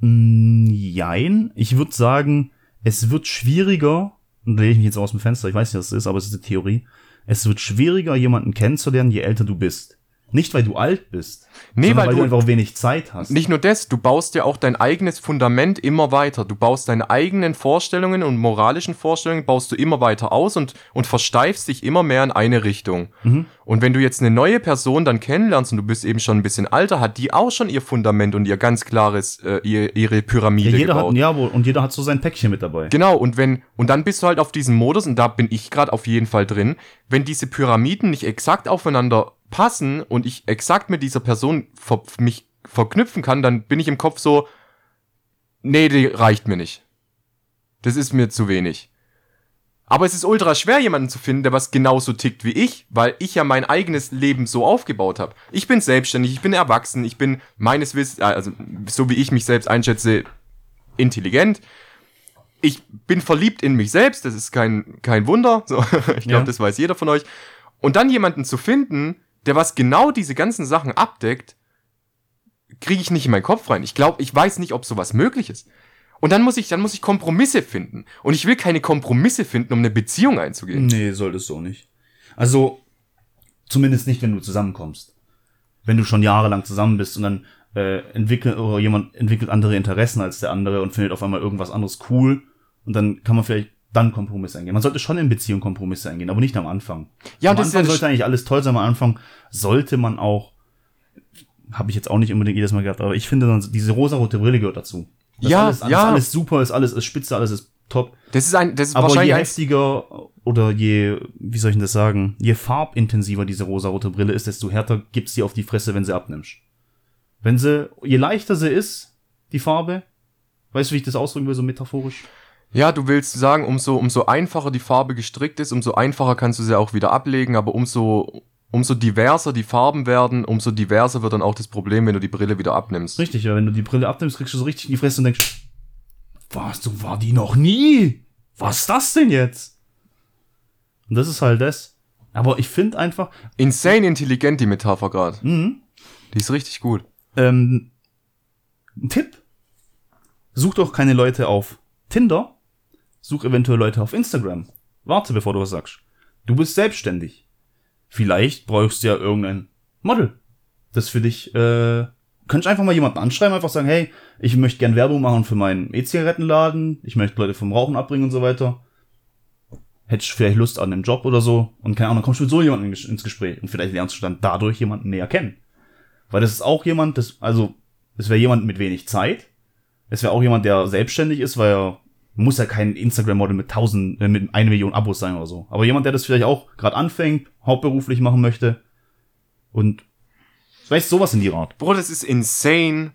Jein. Ich würde sagen, es wird schwieriger, und da lehne ich mich jetzt aus dem Fenster, ich weiß nicht, was es ist, aber es ist eine Theorie. Es wird schwieriger, jemanden kennenzulernen, je älter du bist. Nicht, weil du alt bist. Nee, sondern weil weil du einfach wenig Zeit hast. Nicht nur das, du baust ja auch dein eigenes Fundament immer weiter. Du baust deine eigenen Vorstellungen und moralischen Vorstellungen baust du immer weiter aus und, und versteifst dich immer mehr in eine Richtung. Mhm. Und wenn du jetzt eine neue Person dann kennenlernst und du bist eben schon ein bisschen alter, hat die auch schon ihr Fundament und ihr ganz klares, äh, ihr, ihre Pyramide ja, jeder gebaut. hat, ja, und jeder hat so sein Päckchen mit dabei. Genau, und wenn, und dann bist du halt auf diesem Modus, und da bin ich gerade auf jeden Fall drin, wenn diese Pyramiden nicht exakt aufeinander passen und ich exakt mit dieser Person ver mich verknüpfen kann, dann bin ich im Kopf so, nee, die reicht mir nicht. Das ist mir zu wenig. Aber es ist ultra schwer, jemanden zu finden, der was genauso tickt wie ich, weil ich ja mein eigenes Leben so aufgebaut habe. Ich bin selbstständig, ich bin erwachsen, ich bin meines Wissens, also so wie ich mich selbst einschätze, intelligent ich bin verliebt in mich selbst, das ist kein, kein Wunder. So, (laughs) ich glaube, Ja. das weiß jeder von euch. Und dann jemanden zu finden, der was genau diese ganzen Sachen abdeckt, kriege ich nicht in meinen Kopf rein. Ich glaube, ich weiß nicht, ob sowas möglich ist. Und dann muss ich, dann muss ich Kompromisse finden. Und ich will keine Kompromisse finden, um eine Beziehung einzugehen. Nee, solltest du auch nicht. Also, zumindest nicht, wenn du zusammenkommst. Wenn du schon jahrelang zusammen bist und dann äh, entwickelt oder jemand entwickelt andere Interessen als der andere und findet auf einmal irgendwas anderes cool und dann kann man vielleicht dann Kompromisse eingehen. Man sollte schon in Beziehung Kompromisse eingehen, aber nicht am Anfang. Ja, am das ist Anfang ja sollte eigentlich alles toll sein. Am Anfang sollte man auch, habe ich jetzt auch nicht unbedingt jedes Mal gehabt, aber ich finde, dann, diese rosa-rote Brille gehört dazu. Das Ja, alles, alles, ja. alles super ist, alles ist spitze, alles ist top. Das ist ein, das ist Aber je wahrscheinlich ein, heftiger oder je, wie soll ich denn das sagen, je farbintensiver diese rosarote Brille ist, desto härter gibt's sie auf die Fresse, wenn sie abnimmst. Wenn sie, je leichter sie ist, die Farbe, weißt du, wie ich das ausdrücken will, so metaphorisch? Ja, du willst sagen, umso, umso einfacher die Farbe gestrickt ist, umso einfacher kannst du sie auch wieder ablegen, aber umso, umso diverser die Farben werden, umso diverser wird dann auch das Problem, wenn du die Brille wieder abnimmst. Richtig, ja, wenn du die Brille abnimmst, kriegst du so richtig in die Fresse und denkst, was, so war die noch nie? Was ist das denn jetzt? Und das ist halt das. Aber ich finde einfach, Insane intelligent, die Metapher gerade. mhm, Die ist richtig gut. Ähm, ein Tipp. Such doch keine Leute auf Tinder. Such eventuell Leute auf Instagram. Warte, bevor du was sagst. Du bist selbstständig. Vielleicht brauchst du ja irgendein Model. Das für dich, äh, könntest einfach mal jemanden anschreiben, einfach sagen, hey, ich möchte gern Werbung machen für meinen E-Zigarettenladen, ich möchte Leute vom Rauchen abbringen und so weiter. Hättest du vielleicht Lust an einen Job oder so und keine Ahnung, dann kommst du mit so jemandem ins Gespräch und vielleicht lernst du dann dadurch jemanden näher kennen. Weil das ist auch jemand, das, also, es wäre jemand mit wenig Zeit. Es wäre auch jemand, der selbstständig ist, weil er muss ja kein Instagram-Model mit tausend, äh, mit eine Million Abos sein oder so. Aber jemand, der das vielleicht auch gerade anfängt, hauptberuflich machen möchte und vielleicht sowas in die Art. Bro, das ist insane.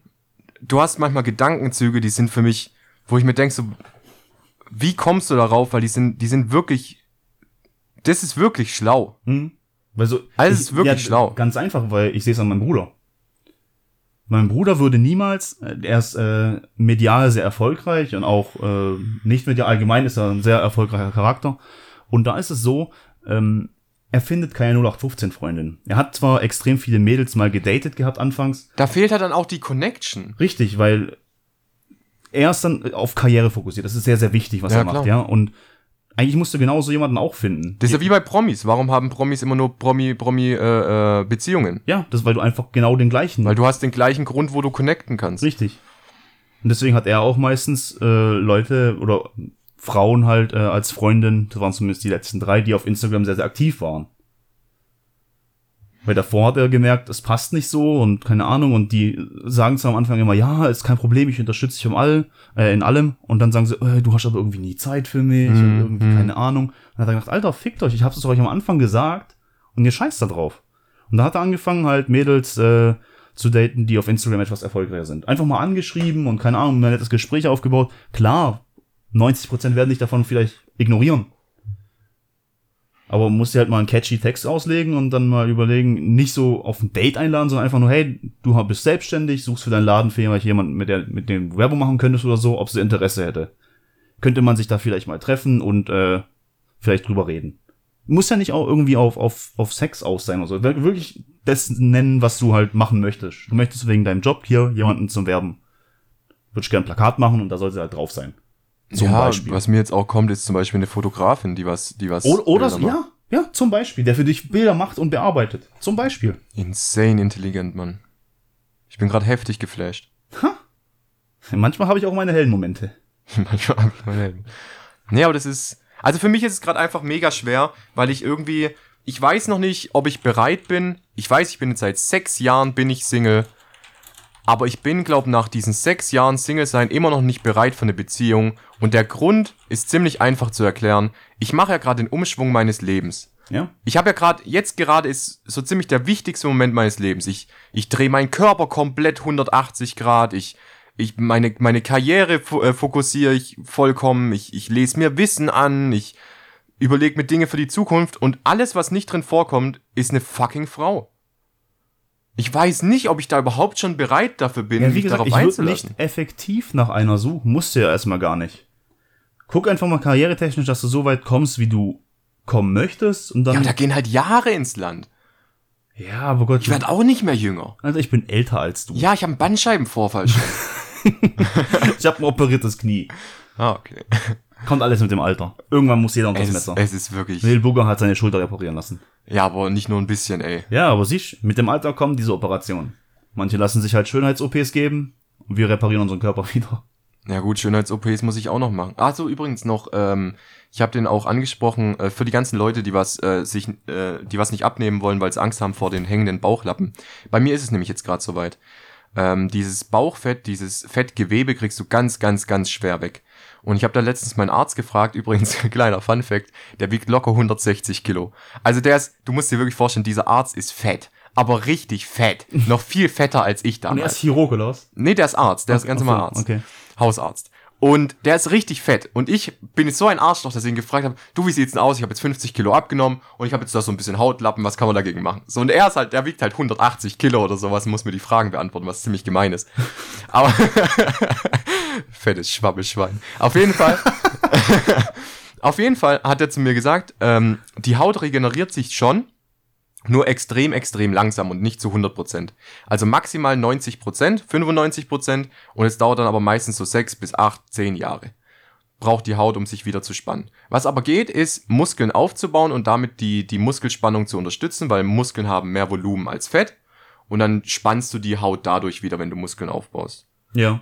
Du hast manchmal Gedankenzüge, die sind für mich, wo ich mir denke, so, wie kommst du darauf? Weil die sind, die sind wirklich, das ist wirklich schlau. Mhm. Weil so, Also es ist wirklich schlau. Ganz einfach, weil ich sehe es an meinem Bruder. Mein Bruder würde niemals, äh, er ist äh, medial sehr erfolgreich und auch äh, nicht medial allgemein ist er ein sehr erfolgreicher Charakter. Und da ist es so, ähm, er findet keine 0815-Freundin. Er hat zwar extrem viele Mädels mal gedatet gehabt anfangs. Da fehlt halt dann auch die Connection. Richtig, weil er ist dann auf Karriere fokussiert. Das ist sehr, sehr wichtig, was Ja, er macht, klar. ja. Und eigentlich musst du genauso jemanden auch finden. Das ist ja wie bei Promis. Warum haben Promis immer nur Promi, Promi, äh, äh, Beziehungen? ja, das ist, weil du einfach genau den gleichen. Weil du hast den gleichen Grund, wo du connecten kannst. Richtig. Und deswegen hat er auch meistens äh, Leute oder Frauen halt äh, als Freundin, das waren zumindest die letzten drei, die auf Instagram sehr, sehr aktiv waren. Weil davor hat er gemerkt, es passt nicht so und keine Ahnung und die sagen zwar am Anfang immer, ja, ist kein Problem, ich unterstütze dich um all, äh, in allem und dann sagen sie, äh, du hast aber irgendwie nie Zeit für mich und irgendwie keine Ahnung. Und dann hat er gedacht, Alter, fickt euch, ich hab's euch am Anfang gesagt und ihr scheißt da drauf. Und da hat er angefangen halt Mädels äh, zu daten, die auf Instagram etwas erfolgreicher sind. Einfach mal angeschrieben und keine Ahnung, ein nettes Gespräch aufgebaut. Klar, 90% werden dich davon vielleicht ignorieren. Aber man muss dir halt mal einen catchy Text auslegen und dann mal überlegen, nicht so auf ein Date einladen, sondern einfach nur, hey, du bist selbstständig, suchst für deinen Laden vielleicht jemanden, mit, der, mit dem du Werbung machen könntest oder so, ob sie Interesse hätte. Könnte man sich da vielleicht mal treffen und äh, vielleicht drüber reden. Muss ja nicht auch irgendwie auf, auf, auf Sex aus sein oder so. Wir- Wirklich das nennen, was du halt machen möchtest. Du möchtest wegen deinem Job hier jemanden zum Werben. Würde ich gerne ein Plakat machen und da soll sie halt drauf sein. Zum ja, Beispiel. was mir jetzt auch kommt, ist zum Beispiel eine Fotografin, die was, die was. Oder, oder so, ja, ja, zum Beispiel, der für dich Bilder macht und bearbeitet. Zum Beispiel. Insane intelligent, Mann. Ich bin gerade heftig geflasht. Manchmal habe ich auch meine hellen Momente. (laughs) Manchmal hab ich meine Helden. Nee, aber das ist. Also für mich ist es gerade einfach mega schwer, weil ich irgendwie. Ich weiß noch nicht, ob ich bereit bin. Ich weiß, ich bin jetzt seit sechs Jahren bin ich Single. Aber ich bin, glaube nach diesen sechs Jahren Single sein immer noch nicht bereit für eine Beziehung. Und der Grund ist ziemlich einfach zu erklären. Ich mache ja gerade den Umschwung meines Lebens. Ja? Ich habe ja gerade, jetzt gerade ist so ziemlich der wichtigste Moment meines Lebens. Ich, ich drehe meinen Körper komplett 180 Grad. Ich, ich meine, meine Karriere äh, fokussiere ich vollkommen. Ich, ich lese mir Wissen an. Ich überlege mir Dinge für die Zukunft. Und alles, was nicht drin vorkommt, ist eine fucking Frau. Ich weiß nicht, ob ich da überhaupt schon bereit dafür bin, Ja, wie mich gesagt, darauf ich würde einzulassen. nicht effektiv nach einer suchen, musst du ja erstmal gar nicht. Guck einfach mal karrieretechnisch, dass du so weit kommst, wie du kommen möchtest und Ja, dann. aber da gehen halt Jahre ins Land. Ja, aber Gott, Ich werde auch nicht mehr jünger. also ich bin älter als du. Ja, ich habe einen Bandscheibenvorfall schon. (laughs) Ich habe ein operiertes Knie. ah, okay. Kommt alles mit dem Alter. Irgendwann muss jeder unter das Messer. es ist wirklich. Neil Booger hat seine Schulter reparieren lassen. Ja, aber nicht nur ein bisschen, ey. Ja, aber siehst, mit dem Alter kommen diese Operationen. Manche lassen sich halt Schönheits-OPs geben und wir reparieren unseren Körper (laughs) wieder. Ja gut, Schönheits-OPs muss ich auch noch machen. Ach so, übrigens noch, ähm, ich habe den auch angesprochen, äh, für die ganzen Leute, die was äh, sich, äh, die was nicht abnehmen wollen, weil sie Angst haben vor den hängenden Bauchlappen. Bei mir ist es nämlich jetzt gerade soweit. Ähm, dieses Bauchfett, dieses Fettgewebe kriegst du ganz, ganz, ganz schwer weg. Und ich habe da letztens meinen Arzt gefragt, (laughs) übrigens, kleiner Fun Fact, der wiegt locker 160 Kilo. Also der ist, du musst dir wirklich vorstellen, dieser Arzt ist fett. Aber richtig fett. (laughs) Noch viel fetter als ich Und er damals. ist Chirurg, oder was? Nee, der ist Arzt, der ist ganz normal Arzt. okay. Hausarzt. Und der ist richtig fett. Und ich bin jetzt so ein Arschloch, dass ich ihn gefragt habe, du, wie sieht's denn aus? Ich habe jetzt 50 Kilo abgenommen und ich habe jetzt da so ein bisschen Hautlappen, was kann man dagegen machen? So, und er ist halt, der wiegt halt 180 Kilo oder sowas muss mir die Fragen beantworten, was ziemlich gemein ist. (laughs) Aber (laughs) fettes Schwabbelschwein. Auf jeden Fall. (laughs) auf jeden Fall hat er zu mir gesagt, ähm, die Haut regeneriert sich schon, nur extrem, extrem langsam und nicht zu 100%. Also maximal 90%, 95% und es dauert dann aber meistens so 6 bis 8, 10 Jahre. Braucht die Haut, um sich wieder zu spannen. Was aber geht, ist Muskeln aufzubauen und damit die, die Muskelspannung zu unterstützen, weil Muskeln haben mehr Volumen als Fett und dann spannst du die Haut dadurch wieder, wenn du Muskeln aufbaust. Ja.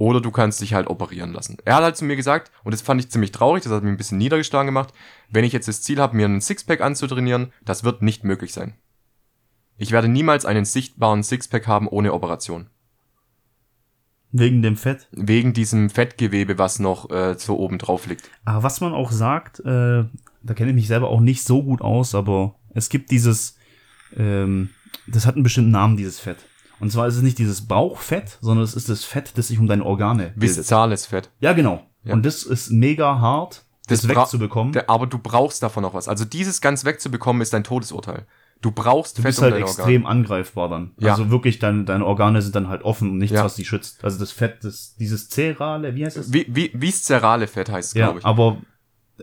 Oder du kannst dich halt operieren lassen. Er hat halt zu mir gesagt, und das fand ich ziemlich traurig, das hat mich ein bisschen niedergeschlagen gemacht, wenn ich jetzt das Ziel habe, mir einen Sixpack anzutrainieren, das wird nicht möglich sein. Ich werde niemals einen sichtbaren Sixpack haben ohne Operation. Wegen dem Fett. Wegen diesem Fettgewebe, was noch äh, so oben drauf liegt. Aber was man auch sagt, äh, da kenne ich mich selber auch nicht so gut aus, aber es gibt dieses, ähm, das hat einen bestimmten Namen, dieses Fett. Und zwar ist es nicht dieses Bauchfett, sondern es ist das Fett, das sich um deine Organe bildet. Viszales Fett. Ja, genau. Ja. Und das ist mega hart, das, bra- wegzubekommen. Der- Aber du brauchst davon noch was. Also dieses ganz wegzubekommen ist ein Todesurteil. Du brauchst Du Fett bist halt dein extrem Organ. angreifbar dann. Ja. Also wirklich, deine, deine Organe sind dann halt offen und nichts, Ja. was die schützt. Also das Fett, das, dieses Zerale, wie heißt es? Wie, wie, viszerale Fett heißt es, Ja, glaube ich. aber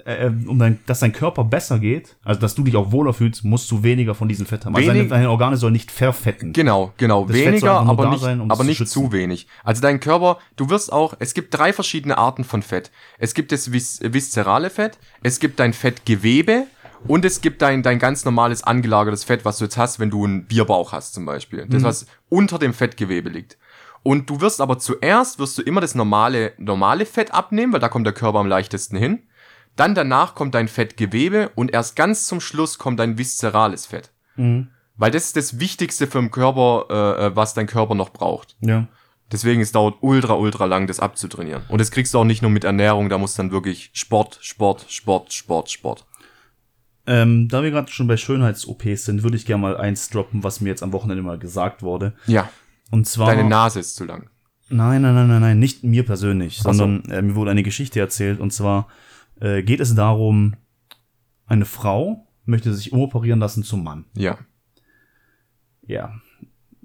äh, um dein, dass dein Körper besser geht, also dass du dich auch wohler fühlst, musst du weniger von diesem Fett haben. Also deine, deine Organe sollen nicht verfetten. Genau, genau. Das Weniger, aber nicht, sein, um aber zu nicht schützen. zu wenig. Also dein Körper, du wirst auch, es gibt drei verschiedene Arten von Fett. Es gibt das vis viszerale Fett, es gibt dein Fettgewebe und es gibt dein, dein ganz normales angelagertes Fett, was du jetzt hast, wenn du einen Bierbauch hast zum Beispiel. Mhm. Das, was unter dem Fettgewebe liegt. Und du wirst aber zuerst, wirst du immer das normale, normale Fett abnehmen, weil da kommt der Körper am leichtesten hin. Dann danach kommt dein Fettgewebe und erst ganz zum Schluss kommt dein viszerales Fett. Mhm. Weil das ist das Wichtigste für den Körper, äh, äh, was dein Körper noch braucht. Ja. Deswegen es dauert ultra, ultra lang, das abzutrainieren. Und das kriegst du auch nicht nur mit Ernährung, da muss dann wirklich Sport, Sport, Sport, Sport, Sport. Ähm, da wir gerade schon bei Schönheits-OPs sind, würde ich gerne mal eins droppen, was mir jetzt am Wochenende mal gesagt wurde. Ja, Und zwar. deine Nase ist zu lang. Nein, nein, nein, nein, nein, nicht mir persönlich, sondern äh, mir wurde eine Geschichte erzählt. Und zwar äh, geht es darum, eine Frau möchte sich umoperieren lassen zum Mann. Ja. Ja.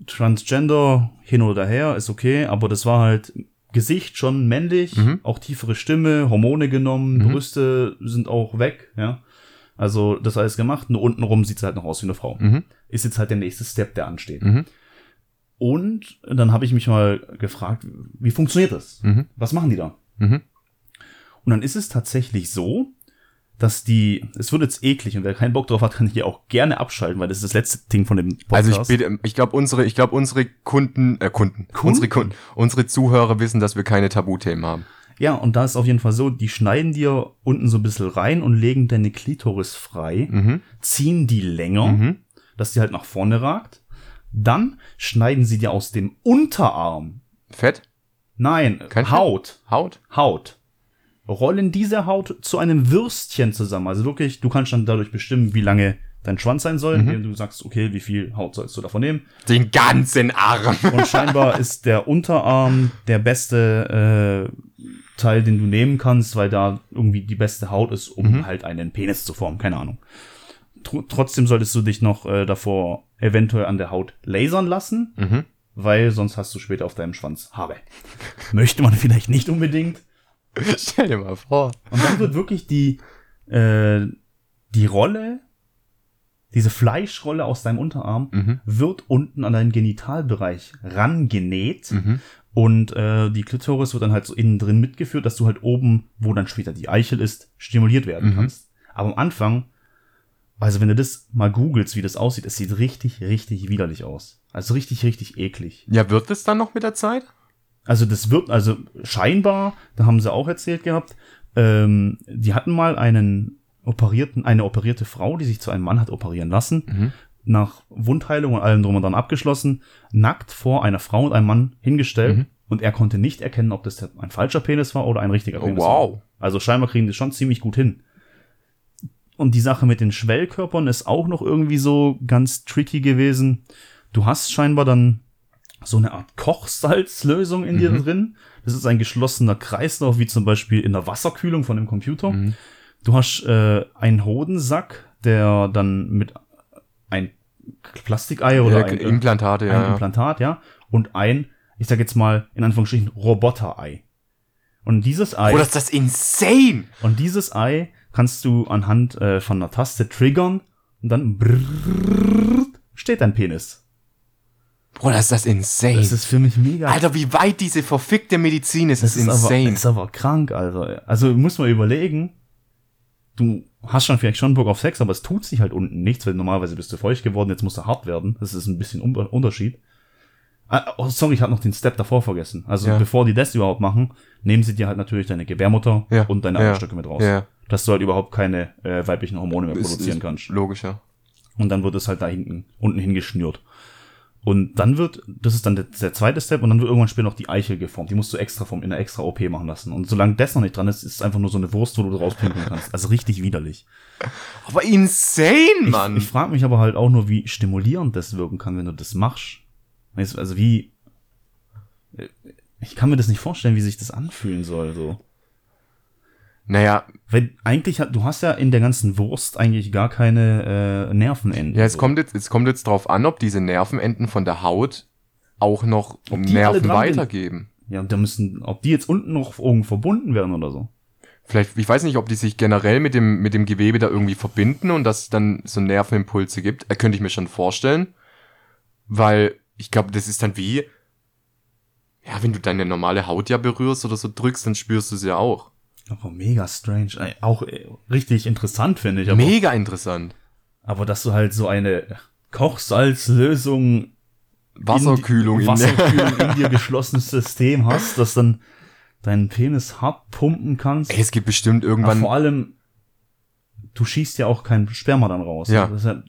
Transgender hin oder her ist okay, aber das war halt Gesicht schon männlich, Mhm. auch tiefere Stimme, Hormone genommen, Brüste sind auch weg, ja. Also das alles gemacht, nur untenrum sieht sie halt noch aus wie eine Frau. Mhm. Ist jetzt halt der nächste Step, der ansteht. Mhm. Und dann habe ich mich mal gefragt, wie funktioniert das? Mhm. Was machen die da? Und dann ist es tatsächlich so, dass die, es wird jetzt eklig und wer keinen Bock drauf hat, (laughs) kann hier auch gerne abschalten, weil das ist das letzte Ding von dem Podcast. Also ich bitte, ich glaube unsere, ich glaube unsere Kunden, äh Kunden, Kunden? unsere Kunden, unsere Zuhörer wissen, dass wir keine Tabuthemen haben. Ja, und da ist auf jeden Fall so, die schneiden dir unten so ein bisschen rein und legen deine Klitoris frei, Mhm. ziehen die länger, Mhm. dass die halt nach vorne ragt. Dann schneiden sie dir aus dem Unterarm, Fett, nein, Kein Fett? Haut, Haut. Rollen diese Haut zu einem Würstchen zusammen. Also wirklich, du kannst dann dadurch bestimmen, wie lange dein Schwanz sein soll, Mhm. indem du sagst, okay, wie viel Haut sollst du davon nehmen. Den ganzen Arm. (laughs) Und scheinbar ist der Unterarm der beste äh, Teil, den du nehmen kannst, weil da irgendwie die beste Haut ist, um Mhm. halt einen Penis zu formen. Keine Ahnung. Tr trotzdem solltest du dich noch äh, davor eventuell an der Haut lasern lassen, Mhm. weil sonst hast du später auf deinem Schwanz Haare. (laughs) Möchte man vielleicht nicht unbedingt. (laughs) Stell dir mal vor. Und dann wird wirklich die, äh, die Rolle, diese Fleischrolle aus deinem Unterarm, Mhm. wird unten an deinen Genitalbereich rangenäht. Mhm. Und äh, die Klitoris wird dann halt so innen drin mitgeführt, dass du halt oben, wo dann später die Eichel ist, stimuliert werden Mhm. kannst. Aber am Anfang, also wenn du das mal googelst, wie das aussieht, es sieht richtig, richtig widerlich aus. Also richtig, richtig eklig. Ja, wird es dann noch mit der Zeit? Also das wird, also scheinbar, da haben sie auch erzählt gehabt, ähm, die hatten mal einen operierten, eine operierte Frau, die sich zu einem Mann hat operieren lassen, Mhm. nach Wundheilung und allem drum und dran abgeschlossen, nackt vor einer Frau und einem Mann hingestellt Mhm. und er konnte nicht erkennen, ob das ein falscher Penis war oder ein richtiger Oh, Penis wow. war. Also scheinbar kriegen die schon ziemlich gut hin. Und die Sache mit den Schwellkörpern ist auch noch irgendwie so ganz tricky gewesen. Du hast scheinbar dann so eine Art Kochsalzlösung in dir Mhm. drin. Das ist ein geschlossener Kreislauf, wie zum Beispiel in der Wasserkühlung von dem Computer. Mhm. Du hast äh, einen Hodensack, der dann mit ein Plastikei oder Ja, ein, Implantate, ein ja. Implantat, ja, und ein, ich sag jetzt mal in Anführungsstrichen Roboterei. Und dieses Ei Bro, das ist das insane. und dieses Ei kannst du anhand äh, von einer Taste triggern und dann brrrr, steht dein Penis. Bro, das ist das insane. Das ist für mich mega. Alter, wie weit diese verfickte Medizin ist, das ist ist aber, insane. ist aber krank, Alter. Also muss man überlegen, du hast schon vielleicht schon Bock auf Sex, aber es tut sich halt unten nichts, weil normalerweise bist du feucht geworden, jetzt musst du hart werden. Das ist ein bisschen Un Unterschied. Ah, Oh, sorry, ich habe noch den Step davor vergessen. Also Ja. bevor die das überhaupt machen, nehmen sie dir halt natürlich deine Gebärmutter Ja. und deine Ja. Eierstöcke mit raus. Ja. Dass du halt überhaupt keine äh, weiblichen Hormone mehr Ist- produzieren ist kannst. Logisch, ja. Und dann wird es halt da hinten, unten hingeschnürt. Und dann wird, das ist dann der, der zweite Step, und dann wird irgendwann später noch die Eichel geformt. Die musst du extra vom, in der extra OP machen lassen. Und solange das noch nicht dran ist, ist es einfach nur so eine Wurst, wo du rauspinkeln kannst. Also richtig widerlich. Aber insane, Mann. Ich, ich frage mich aber halt auch nur, wie stimulierend das wirken kann, wenn du das machst. Also wie, ich kann mir das nicht vorstellen, wie sich das anfühlen soll, so. Naja, Wenn, eigentlich hat, du hast ja in der ganzen Wurst eigentlich gar keine äh, Nervenenden. ja, es so. kommt jetzt, es kommt jetzt drauf an, ob diese Nervenenden von der Haut auch noch alle Nerven sind. weitergeben. Ja, und da müssen, ob die jetzt unten noch irgendwo verbunden werden oder so. Vielleicht, ich weiß nicht, ob die sich generell mit dem, mit dem Gewebe da irgendwie verbinden und dass es dann so Nervenimpulse gibt. Äh, könnte ich mir schon vorstellen. Weil ich glaube, das ist dann wie, ja, wenn du deine normale Haut ja berührst oder so drückst, dann spürst du es ja auch. Aber mega strange. Äh, Auch äh, richtig interessant, finde ich. Aber, Mega interessant. aber dass du halt so eine Kochsalzlösung Wasserkühlung in, Wasserkühlung in dir geschlossenes System hast, dass dann deinen Penis hart pumpen kannst. Ey, es gibt bestimmt Aber irgendwann. vor allem, du schießt ja auch kein Sperma dann raus. Ja. Ja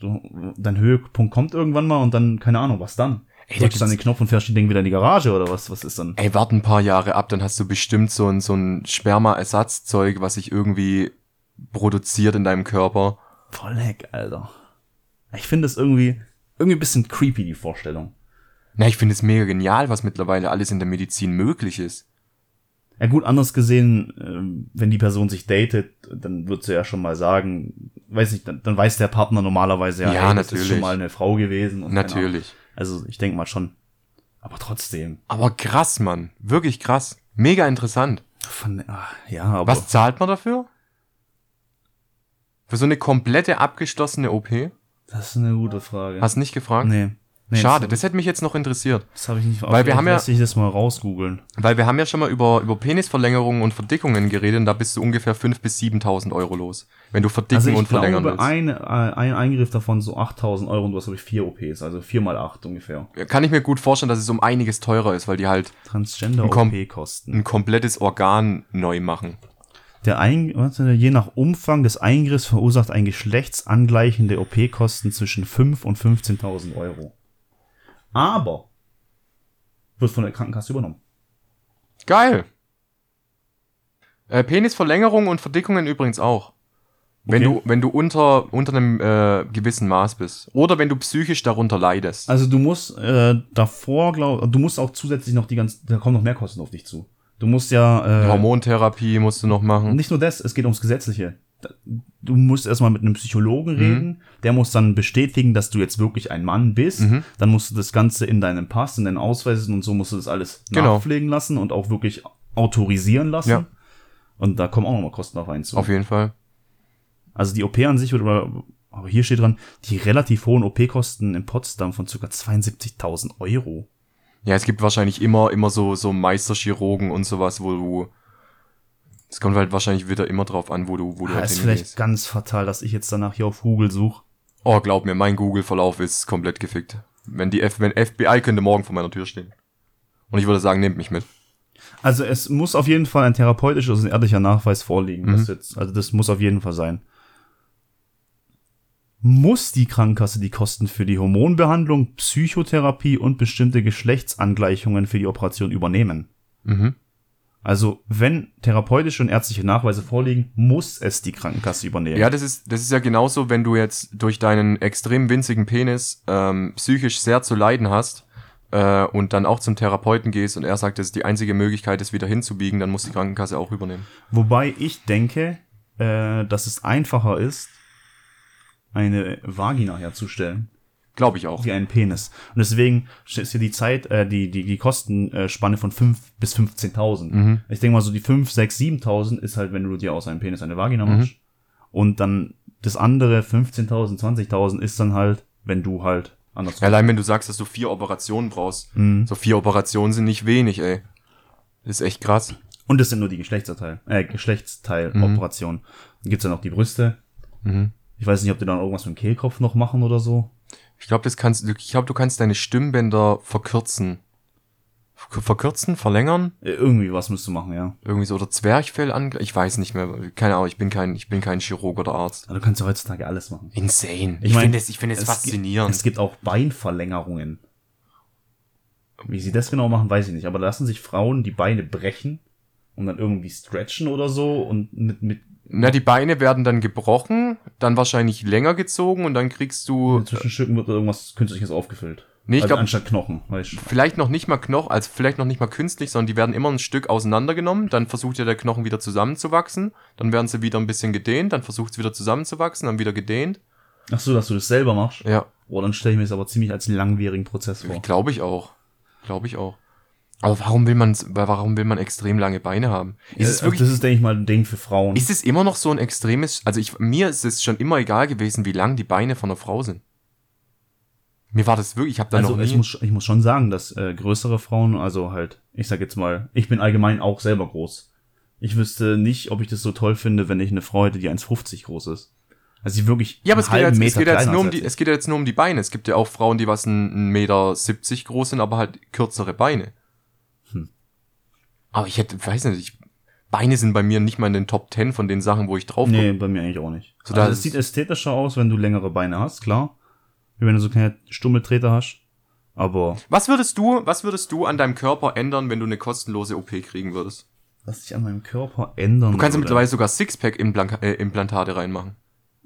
dein Höhepunkt kommt irgendwann mal und dann, keine Ahnung, was dann? Ey, da Drückst dann den Knopf und fährst die Ding wieder in die Garage oder was? Was ist dann? Ey, warte ein paar Jahre ab, dann hast du bestimmt so ein, so ein Sperma-Ersatzzeug, was sich irgendwie produziert in deinem Körper. Voll leck, Alter. Ich finde es irgendwie, irgendwie ein bisschen creepy, die Vorstellung. Na, ich finde es mega genial, was mittlerweile alles in der Medizin möglich ist. Ja gut, anders gesehen, ähm, wenn die Person sich datet, dann wird sie ja schon mal sagen, weiß nicht, dann, dann weiß der Partner normalerweise ja, Ja, ey, das ist natürlich. schon mal eine Frau gewesen. Und. Natürlich. Also ich denke mal schon. Aber trotzdem. Aber krass, Mann. Wirklich krass. Mega interessant. Von, ach, ja, aber Was zahlt man dafür? Für so eine komplette abgeschlossene OP? das ist eine gute Frage. Hast nicht gefragt? nee. Nee Schade, das, das hätte mich jetzt noch interessiert. das habe ich nicht Weil wir haben ja- Lass ich das mal rausgoogeln. Weil wir haben ja schon mal über, über Penisverlängerungen und Verdickungen geredet und da bist du ungefähr 5.000 bis 7.000 Euro los. Wenn du verdicken Also ich und verlängern glaube, willst. ein, äh, ein Eingriff davon so 8000 Euro und du hast, glaube ich, vier OPs, also vier mal acht ungefähr. Kann ich mir gut vorstellen, dass es um einiges teurer ist, weil die halt Ein Kom- Transgender-OP-Kosten. ein komplettes Organ neu machen. Der Ein warte, je nach Umfang des Eingriffs verursacht ein geschlechtsangleichende OP-Kosten zwischen 5 und 15.000 Euro. Aber wird von der Krankenkasse übernommen. Geil. Äh, Penisverlängerung und Verdickungen übrigens auch. Wenn Okay. du, wenn du unter, unter einem äh, gewissen Maß bist. Oder wenn du psychisch darunter leidest. Also du musst äh, davor, glaub, du musst auch zusätzlich noch die ganzen, da kommen noch mehr Kosten auf dich zu. Du musst ja äh, Hormontherapie musst du noch machen. Nicht nur das, es geht ums Gesetzliche. Du musst erstmal mit einem Psychologen reden, der muss dann bestätigen, dass du jetzt wirklich ein Mann bist. Mhm. Dann musst du das Ganze in deinem Pass, in deinen Ausweisen und so musst du das alles Genau. nachpflegen lassen und auch wirklich autorisieren lassen. Ja. Und da kommen auch nochmal Kosten auf einen zu. Auf jeden Fall. Also die OP an sich wird aber, aber hier steht dran, die relativ hohen OP-Kosten in Potsdam von ca. 72.000 Euro. Ja, es gibt wahrscheinlich immer, immer so, so Meisterchirurgen und sowas, wo du. Es kommt halt wahrscheinlich wieder immer drauf an, wo du, wo du Ah, halt ist vielleicht hingehst. ganz fatal, dass ich jetzt danach hier auf Google suche. Oh, glaub mir, mein Google-Verlauf ist komplett gefickt. Wenn die F wenn FBI könnte morgen vor meiner Tür stehen. Und ich würde sagen, nehmt mich mit. Also es muss auf jeden Fall ein therapeutischer, also ein ehrlicher Nachweis vorliegen. Mhm. Das jetzt, also das muss auf jeden Fall sein. Muss die Krankenkasse die Kosten für die Hormonbehandlung, Psychotherapie und bestimmte Geschlechtsangleichungen für die Operation übernehmen? Mhm. Also wenn therapeutische und ärztliche Nachweise vorliegen, muss es die Krankenkasse übernehmen. Ja, das ist, das ist ja genauso, wenn du jetzt durch deinen extrem winzigen Penis ähm, psychisch sehr zu leiden hast äh, und dann auch zum Therapeuten gehst und er sagt, das ist die einzige Möglichkeit, das wieder hinzubiegen, dann muss die Krankenkasse auch übernehmen. Wobei ich denke, äh, dass es einfacher ist, eine Vagina herzustellen. Glaube ich auch. wie einen Penis. Und deswegen ist hier die Zeit, äh, die, die, die Kostenspanne von 5 bis 15.000. Mhm. Ich denke mal so die 5, 6, 7.000 ist halt, wenn du dir aus einem Penis eine Vagina machst. Und dann das andere 15.000, 20.000 ist dann halt, wenn du halt anders. Allein wenn du sagst, dass du vier Operationen brauchst. Mhm. So vier Operationen sind nicht wenig, ey. Das ist echt krass. Und das sind nur die Geschlechtsteil, äh, Geschlechtsteiloperationen. Dann gibt's ja noch die Brüste. Mhm. Ich weiß nicht, ob die dann irgendwas mit dem Kehlkopf noch machen oder so. Ich glaube, das kannst, ich glaube, du kannst deine Stimmbänder verkürzen. Ver- Verkürzen, verlängern, irgendwie was musst du machen, ja. irgendwie so oder Zwerchfell an, ich weiß nicht mehr, keine Ahnung, ich bin kein, ich bin kein Chirurg oder Arzt. Aber du kannst ja heutzutage alles machen. Insane. Ich Ich, mein, finde es, ich finde es faszinierend. Gibt, es gibt auch Beinverlängerungen. Wie sie das genau machen, weiß ich nicht. Aber lassen sich Frauen die Beine brechen und dann irgendwie stretchen oder so und mit, mit Na, die Beine werden dann gebrochen, dann wahrscheinlich länger gezogen und dann kriegst du, Zwischenstücken wird irgendwas Künstliches aufgefüllt. Nee, ich also glaube, anstatt Knochen, weißt du. vielleicht noch nicht mal Knochen, also vielleicht noch nicht mal künstlich, sondern die werden immer ein Stück auseinandergenommen, dann versucht ja der Knochen wieder zusammenzuwachsen, dann werden sie wieder ein bisschen gedehnt, dann versucht es wieder zusammenzuwachsen, dann wieder gedehnt. Ach so, dass du das selber machst? Ja, Oh, dann stelle ich mir das aber ziemlich als langwierigen Prozess vor. glaube ich auch. Glaube ich auch. Aber warum will man, warum will man extrem lange Beine haben? Ist es Äh, wirklich, das ist, denke ich mal, ein Ding für Frauen. ist es immer noch so ein extremes, also ich, mir ist es schon immer egal gewesen, wie lang die Beine von einer Frau sind. Mir war das wirklich, ich habe da also noch ich nie, muss, ich muss schon sagen, dass äh, größere Frauen, also halt, ich sag jetzt mal, ich bin allgemein auch selber groß. Ich wüsste nicht, ob ich das so toll finde, wenn ich eine Frau hätte, die 1,50 groß ist. Also die wirklich Ja, aber es geht, jetzt, es, geht jetzt nur um die, es geht jetzt nur um die Beine. Es gibt ja auch Frauen, die was ein, ein Meter 70 groß sind, aber halt kürzere Beine. Hm. Aber ich hätte, weiß nicht, ich, Beine sind bei mir nicht mal in den Top 10 von den Sachen, wo ich drauf gucke. Nee, bei mir eigentlich auch nicht. So, also es sieht ästhetischer aus, wenn du längere Beine hast, klar. Wie wenn du so keine Stummeltreter hast. Aber Was würdest du, was würdest du an deinem Körper ändern, wenn du eine kostenlose OP kriegen würdest? was sich an meinem Körper ändern Du kannst ja würde- mittlerweile sogar Sixpack-Implantate reinmachen.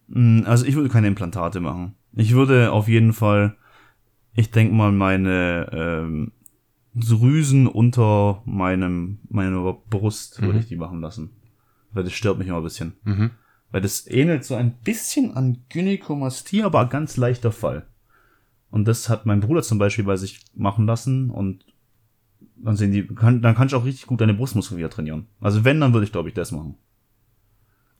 Mm, Also ich würde keine Implantate machen. Ich würde auf jeden Fall, ich denke mal, meine ähm, Drüsen unter meinem meiner Brust würde Mhm. ich die machen lassen. Weil das stört mich immer ein bisschen. Mhm. Weil das ähnelt so ein bisschen an Gynäkomastie, aber ganz leichter Fall. Und das hat mein Bruder zum Beispiel bei sich machen lassen und dann sehen die, kann, dann kannst du auch richtig gut deine Brustmuskeln wieder trainieren. Also wenn, dann würde ich glaube ich das machen.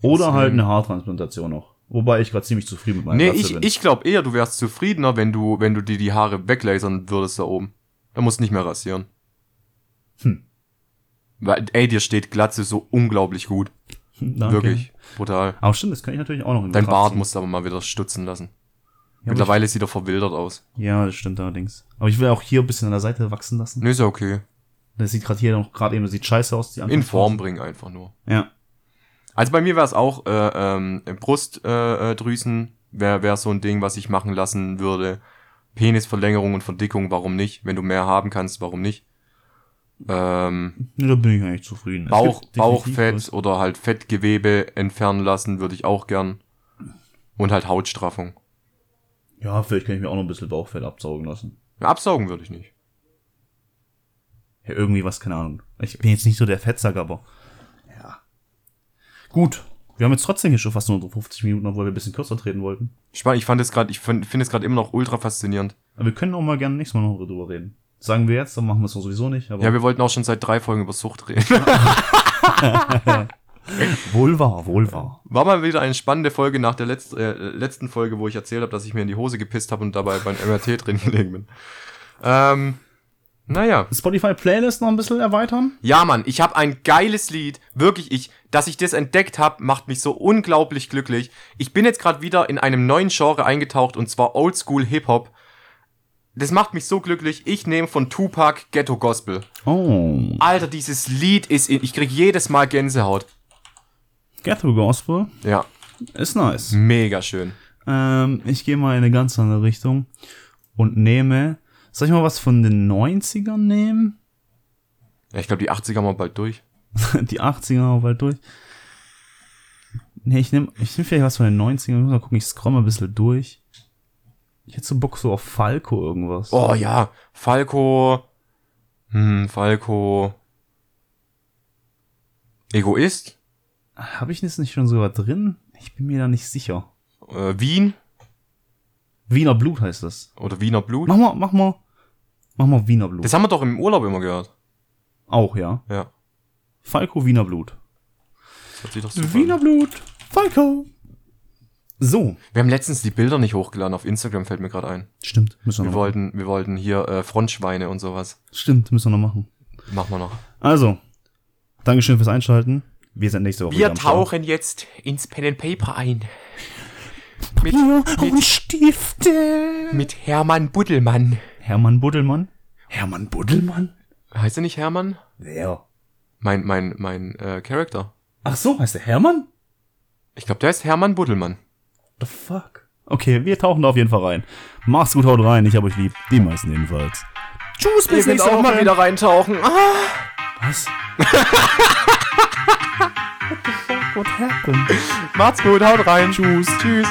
Oder halt eine Haartransplantation noch. Wobei ich gerade ziemlich zufrieden mit meiner Nee, Glatze ich, bin. ich glaube eher, du wärst zufriedener, wenn du, wenn du dir die Haare weglasern würdest da oben. Musst du nicht mehr rasieren. Hm. Weil, ey, dir steht Glatze so unglaublich gut. Danke. Wirklich. Brutal. Aber stimmt, das kann ich natürlich auch noch in Dein Bart musst du aber mal wieder stutzen lassen. Ja, Mittlerweile sieht er verwildert aus. ich- Ja, das stimmt allerdings. Aber ich will auch hier ein bisschen an der Seite wachsen lassen. Nee, ist ja okay. Das sieht gerade hier noch gerade eben, das sieht scheiße aus. Die In. Form bringen einfach nur. Ja. Also bei mir wäre es auch äh, ähm, Brustdrüsen, äh, Drüsen wäre wär so ein Ding, was ich machen lassen würde. Penisverlängerung und Verdickung, warum nicht? Wenn du mehr haben kannst, warum nicht? Ähm, da bin ich eigentlich zufrieden. Es Bauch, Bauchfett was. oder halt Fettgewebe entfernen lassen, würde ich auch gern. Und halt Hautstraffung. Ja, vielleicht kann ich mir auch noch ein bisschen Bauchfett absaugen lassen. Absaugen würde ich nicht. Ja, irgendwie was, keine Ahnung. Ich bin jetzt nicht so der Fettsack, aber. Ja. Gut. Wir haben jetzt trotzdem hier schon fast nur 50 Minuten, obwohl wir ein bisschen kürzer treten wollten. Spannend, ich fand es gerade, ich finde es gerade immer noch ultra faszinierend. Aber wir können auch mal gerne nächstes Mal noch drüber reden. Sagen wir jetzt, dann machen wir es sowieso nicht. Aber Ja, wir wollten auch schon seit drei Folgen über Sucht reden. (laughs) (laughs) wohl wahr, wohl wahr. War mal wieder eine spannende Folge nach der letzt, äh, letzten Folge, wo ich erzählt habe, dass ich mir in die Hose gepisst habe und dabei beim MRT drin gelegen bin. Ähm, naja. Spotify Playlist noch ein bisschen erweitern? Ja, Mann, ich habe ein geiles Lied. Wirklich, ich, dass ich das entdeckt habe, macht mich so unglaublich glücklich. Ich bin jetzt gerade wieder in einem neuen Genre eingetaucht und zwar Oldschool Hip Hop. Das macht mich so glücklich. Ich nehme von Tupac Ghetto Gospel. Oh. Alter, dieses Lied ist, in, ich krieg jedes Mal Gänsehaut. Ghetto Gospel Ja, ist nice. mega schön. Ähm, ich gehe mal in eine ganz andere Richtung und nehme, soll ich mal was von den 90ern nehmen? Ja, ich glaube, die 80er mal bald durch. (laughs) Die 80er bald durch. Nee, ich nehme ich nehm vielleicht was von den 90ern. Ich muss Mal gucken, ich scroll mal ein bisschen durch. Ich hätte so Bock so auf Falco irgendwas. Oh ja, Falco. Hm, Falco. Egoist? Habe ich das nicht schon sogar drin? Ich bin mir da nicht sicher. Äh, Wien? Wiener Blut heißt das. Oder Wiener Blut? Mach mal, mach mal, mach mal Wiener Blut. Das haben wir doch im Urlaub immer gehört. Auch, ja. Ja. Falco, Wiener Blut. Das hört sich doch super Wiener an. Blut, Falco. So. Wir haben letztens die Bilder nicht hochgeladen auf Instagram, fällt mir gerade ein. Stimmt, müssen wir Wir noch wollten, wir wollten hier äh, Frontschweine und sowas. Stimmt, müssen wir noch machen. Machen wir noch. Also, Dankeschön fürs Einschalten. Wir sind nächste Woche wieder am Start. jetzt ins Pen and Paper ein. Mit, Papier und Stifte. mit Hermann Buddelmann. Hermann Buddelmann? Hermann Buddelmann? Heißt er nicht Hermann? Wer? Mein, mein, mein äh, Charakter. Ach so, heißt der Hermann? Ich glaube, der ist Hermann Buddelmann. The fuck? Okay, wir tauchen da auf jeden Fall rein. Macht's gut, haut rein. Ich hab euch lieb. Die meisten jedenfalls. Tschüss, bis nächste Woche. reintauchen. Ah. Was? What the fuck? What happened? Macht's gut, haut rein. Tschüss. Tschüss.